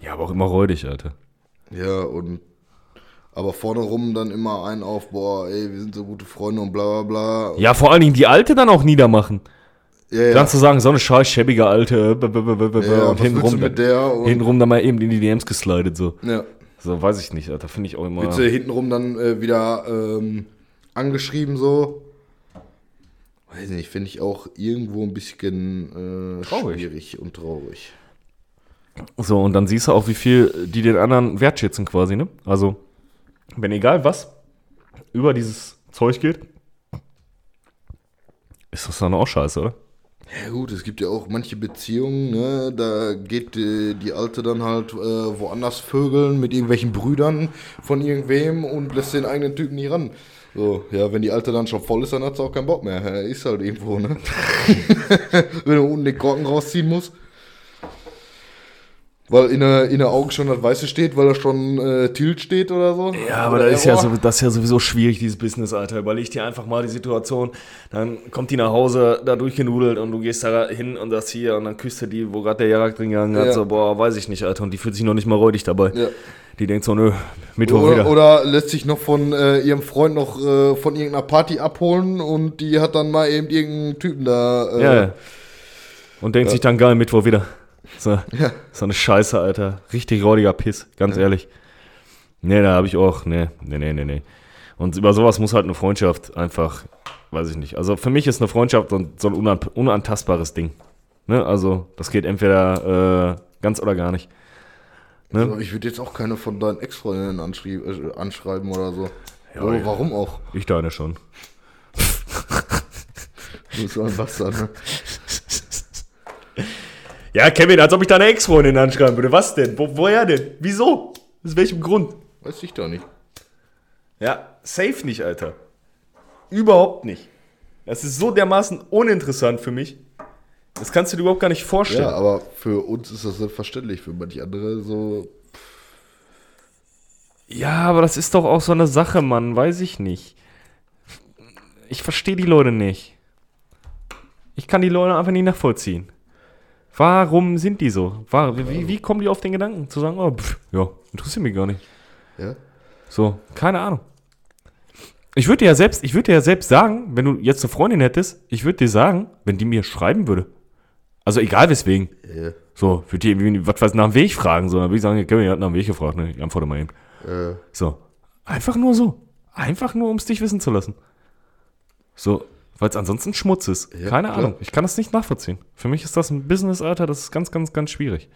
Ja, aber auch immer räudig, Alter. Ja, und aber vorne rum dann immer ein auf, boah, ey, wir sind so gute Freunde und bla bla bla. Ja, vor allen Dingen die Alte dann auch niedermachen. Ja, ja. Dann zu sagen, so eine scheiß schäbige Alte, äh, b- b- b- ja, und hintenrum, mit der? Und, hintenrum dann mal eben in die DMs geslidet, so. ja. So, weiß ich nicht, Alter, finde ich auch immer. Sie hintenrum dann äh, wieder ähm, angeschrieben so. Weiß nicht, finde ich auch irgendwo ein bisschen äh, Traurig. schwierig und traurig. So, und dann siehst du auch, wie viel die den anderen wertschätzen quasi, ne? Also, wenn egal was über dieses Zeug geht, ist das dann auch scheiße, oder? Ja gut, es gibt ja auch manche Beziehungen, ne, da geht die, die Alte dann halt äh, woanders vögeln mit irgendwelchen Brüdern von irgendwem und lässt den eigenen Typen nie ran. So, ja, wenn die Alte dann schon voll ist, dann hat sie auch keinen Bock mehr. Ja, ist halt irgendwo, ne? wenn du unten den Korken rausziehen musst. Weil in der, in der Augen schon das Weiße steht, weil da schon äh, Tilt steht oder so. Ja, aber Oder das ist ja, so, das ist ja sowieso schwierig, dieses Business, Alter. Überleg dir einfach mal die Situation, dann kommt die nach Hause, da durchgenudelt und du gehst da hin und das hier und dann küsst du die, wo gerade der Jarak drin gegangen hat, Ja. so, boah, weiß ich nicht, Alter. Und die fühlt sich noch nicht mal räudig dabei. Ja. Die denkt so, nö, Mittwoch wieder. Oder, oder lässt sich noch von äh, ihrem Freund noch äh, von irgendeiner Party abholen und die hat dann mal eben irgendeinen Typen da. Äh, Ja, ja. Und denkt sich dann geil, Mittwoch wieder. So, Ja. so eine Scheiße, Alter. Richtig räudiger Piss, ganz ehrlich. Nee, da habe ich auch, nee, nee, nee, nee, nee. Und über sowas muss halt eine Freundschaft einfach, weiß ich nicht. Also für mich ist eine Freundschaft so ein, so ein unan unantastbares Ding. Ne? Also das geht entweder äh, ganz oder gar nicht. Ne? Also ich würde jetzt auch keine von deinen Ex-Freundinnen äh, anschreiben oder so. Ja, oh, ja. Warum auch? Ich deine schon. Du bist so ein Bastard, ne? Ja, Kevin, als ob ich deine Ex-Freundin anschreiben würde. Was denn? Wo, woher denn? Wieso? Aus welchem Grund? Weiß ich doch nicht. Ja, safe nicht, Alter. Überhaupt nicht. Das ist so dermaßen uninteressant für mich. Das kannst du dir überhaupt gar nicht vorstellen. Ja, aber für uns ist das selbstverständlich, für manche andere so. Ja, aber das ist doch auch so eine Sache, Mann. Weiß ich nicht. Ich verstehe die Leute nicht. Ich kann die Leute einfach nicht nachvollziehen. Warum sind die so? Wie, wie kommen die auf den Gedanken zu sagen, oh, pff, ja, interessiert mich gar nicht. Ja? So, keine Ahnung. Ich würde dir ja selbst, ich würde dir ja selbst sagen, wenn du jetzt eine Freundin hättest, ich würde dir sagen, wenn die mir schreiben würde. Also egal weswegen. Ja. So, würde die irgendwie, was weiß, nach dem Weg fragen, so, dann würde ich sagen, ihr hat nach dem Weg gefragt, ne? Ich antworte mal eben. Äh, So. Einfach nur so. Einfach nur, um es dich wissen zu lassen. So, weil es ansonsten Schmutz ist. Ja, Keine klar. Ahnung. Ich kann das nicht nachvollziehen. Für mich ist das ein Business, Alter, das ist ganz, ganz, ganz schwierig.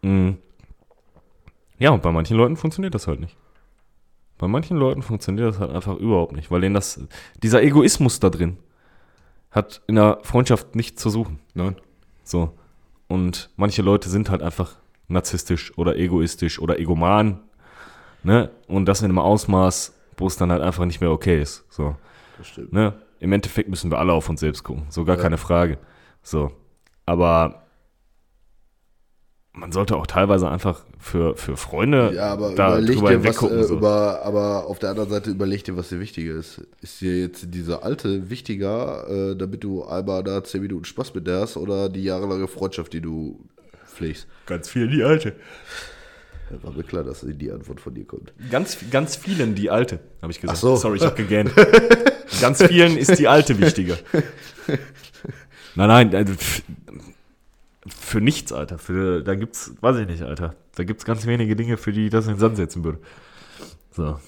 Mhm. Ja, und bei manchen Leuten funktioniert das halt nicht. Bei manchen Leuten funktioniert das halt einfach überhaupt nicht, weil denen das, dieser Egoismus da drin hat in der Freundschaft nichts zu suchen. nein. So. Und manche Leute sind halt einfach narzisstisch oder egoistisch oder egoman. Ne? Und das in einem Ausmaß, wo es dann halt einfach nicht mehr okay ist. So. Ne? Im Endeffekt müssen wir alle auf uns selbst gucken. So gar keine Frage. So. Aber man sollte auch teilweise einfach für, für Freunde Ja, aber da überleg drüber dir, was, hinweggucken. äh, so. über, aber auf der anderen Seite überleg dir, was dir wichtiger ist. Ist dir jetzt diese alte wichtiger, äh, damit du einmal da 10 Minuten Spaß mit der hast, oder die jahrelange Freundschaft, die du pflegst? Ganz viel die alte. Ja, War mir klar, dass die Antwort von dir kommt. Ganz, ganz vielen die alte, habe ich gesagt. Ach so. Sorry, ich habe gegähnt. ganz vielen ist die alte wichtiger. Nein, nein, f- für nichts, Alter. Für, da gibt's, weiß ich nicht, Alter. Da gibt's ganz wenige Dinge, für die ich das in den Sand setzen würde. So.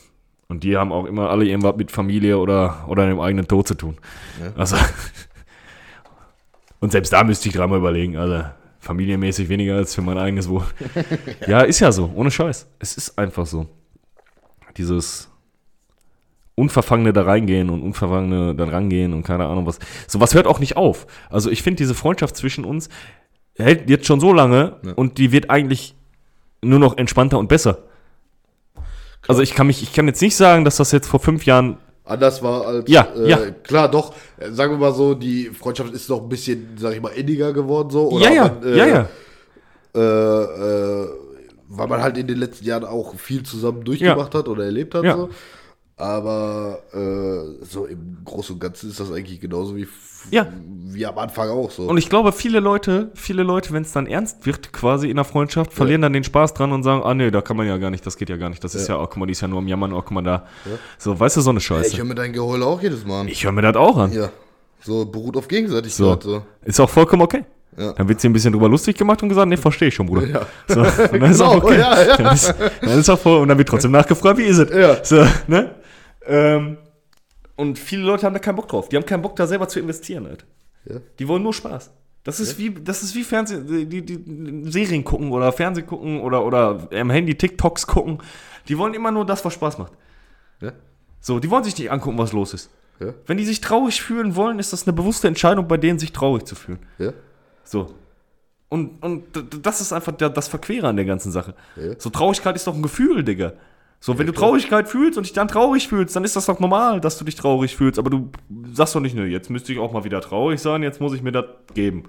Und die haben auch immer alle irgendwas mit Familie oder, oder dem eigenen Tod zu tun. Also. Und selbst da müsste ich dreimal überlegen, also familienmäßig weniger als für mein eigenes Wohl. ja, ist ja so, ohne Scheiß. Es ist einfach so. Dieses Unverfangene da reingehen und Unverfangene dann rangehen und keine Ahnung was. Sowas hört auch nicht auf. Also ich finde diese Freundschaft zwischen uns hält jetzt schon so lange Ja. und die wird eigentlich nur noch entspannter und besser. Also ich kann mich, ich kann jetzt nicht sagen, dass das jetzt vor fünf Jahren Anders war als. Ja, äh, ja. Klar, doch. Äh, Sagen wir mal so, die Freundschaft ist noch ein bisschen, sag ich mal, inniger geworden, so. ja, ja, man, äh, ja, ja. Äh, äh, weil man halt in den letzten Jahren auch viel zusammen durchgemacht hat oder erlebt hat. Ja. So. Aber äh, so im Großen und Ganzen ist das eigentlich genauso wie, Ja. wie am Anfang auch so. Und ich glaube, viele Leute, viele Leute, wenn es dann ernst wird, quasi in der Freundschaft, verlieren dann den Spaß dran und sagen, ah nee, da kann man ja gar nicht, das geht ja gar nicht. Das ist ja, oh, guck mal, die ist ja nur am Jammern, oh, guck mal da. So, weißt du, so eine Ey, ich Scheiße. höre mir dein Geheul auch jedes Mal an. Ich höre mir das auch an. Ja. So beruht auf Gegenseitigkeit. So. So. Ist auch vollkommen okay. Ja. Dann wird sie ein bisschen drüber lustig gemacht und gesagt, nee, verstehe ich schon, Bruder. Ja. So, dann ist auch Genau, okay. ja, ja. Dann, ist, dann ist auch voll, und dann wird trotzdem nachgefragt, wie ist es? Ja. So, ne? Ähm, und viele Leute haben da keinen Bock drauf. Die haben keinen Bock, da selber zu investieren, Alter. Ja. Die wollen nur Spaß. Das ist wie, das ist wie Fernsehen, die, die Serien gucken oder Fernsehen gucken oder, oder am Handy TikToks gucken. Die wollen immer nur das, was Spaß macht. Ja. So, die wollen sich nicht angucken, was los ist. Ja. Wenn die sich traurig fühlen wollen, ist das eine bewusste Entscheidung bei denen, sich traurig zu fühlen. Ja. So. Und, und das ist einfach der, das Verquere an der ganzen Sache. Ja. So, Traurigkeit ist doch ein Gefühl, Digga. So, wenn du Traurigkeit fühlst und dich dann traurig fühlst, dann ist das doch normal, dass du dich traurig fühlst. Aber du sagst doch nicht, ne, jetzt müsste ich auch mal wieder traurig sein, jetzt muss ich mir das geben.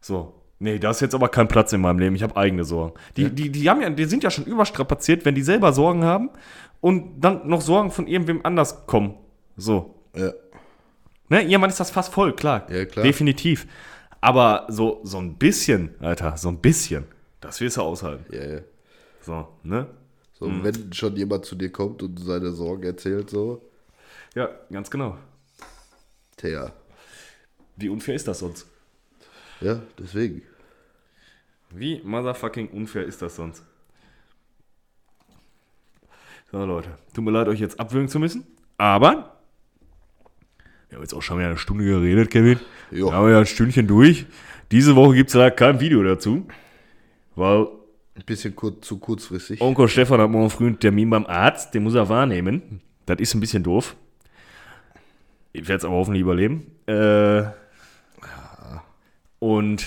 So. Nee, da ist jetzt aber kein Platz in meinem Leben. Ich habe eigene Sorgen. Die, die, die, haben ja, die sind ja schon überstrapaziert, wenn die selber Sorgen haben und dann noch Sorgen von irgendwem anders kommen. So. Ja. Ne, irgendwann ist das fast voll, klar. Ja, klar. Definitiv. Aber so, so ein bisschen, Alter, so ein bisschen, das wirst du aushalten. Ja, ja. So, ne? So, wenn schon jemand zu dir kommt und seine Sorgen erzählt, so, Ja, ganz genau. tja, Wie unfair ist das sonst? ja, deswegen. Wie motherfucking unfair ist das sonst? So, Leute, tut mir leid, euch jetzt abwürgen zu müssen, aber wir haben jetzt auch schon wieder eine Stunde geredet, Kevin. Jo. Wir haben ja ein Stündchen durch. Diese Woche gibt es leider kein Video dazu, weil Ein bisschen kurz, zu kurzfristig. Onkel Stefan hat morgen früh einen Termin beim Arzt, den muss er wahrnehmen. Das ist ein bisschen doof. Ich werde es aber hoffentlich überleben. Äh, und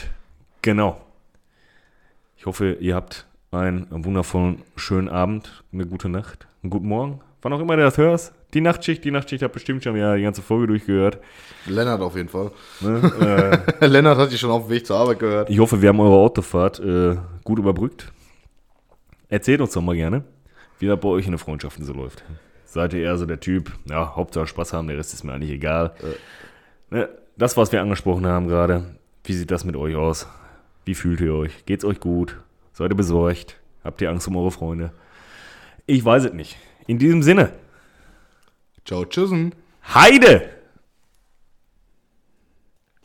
genau. Ich hoffe, ihr habt einen wundervollen, schönen Abend, eine gute Nacht, einen guten Morgen. Wann auch immer du das hörst. Die Nachtschicht, die Nachtschicht hat bestimmt schon wieder die ganze Folge durchgehört. Lennart auf jeden Fall. Ne? äh, Lennart hat dich schon auf dem Weg zur Arbeit gehört. Ich hoffe, wir haben eure Autofahrt äh, gut überbrückt. Erzählt uns doch mal gerne, wie das bei euch in den Freundschaften so läuft. Seid ihr eher so der Typ, ja, Hauptsache Spaß haben, der Rest ist mir eigentlich egal. Ne, das, was wir angesprochen haben gerade, wie sieht das mit euch aus? Wie fühlt ihr euch? Geht's euch gut? Seid ihr besorgt? Habt ihr Angst um eure Freunde? Ich weiß es nicht. In diesem Sinne, Ciao, tschüssen. Heide!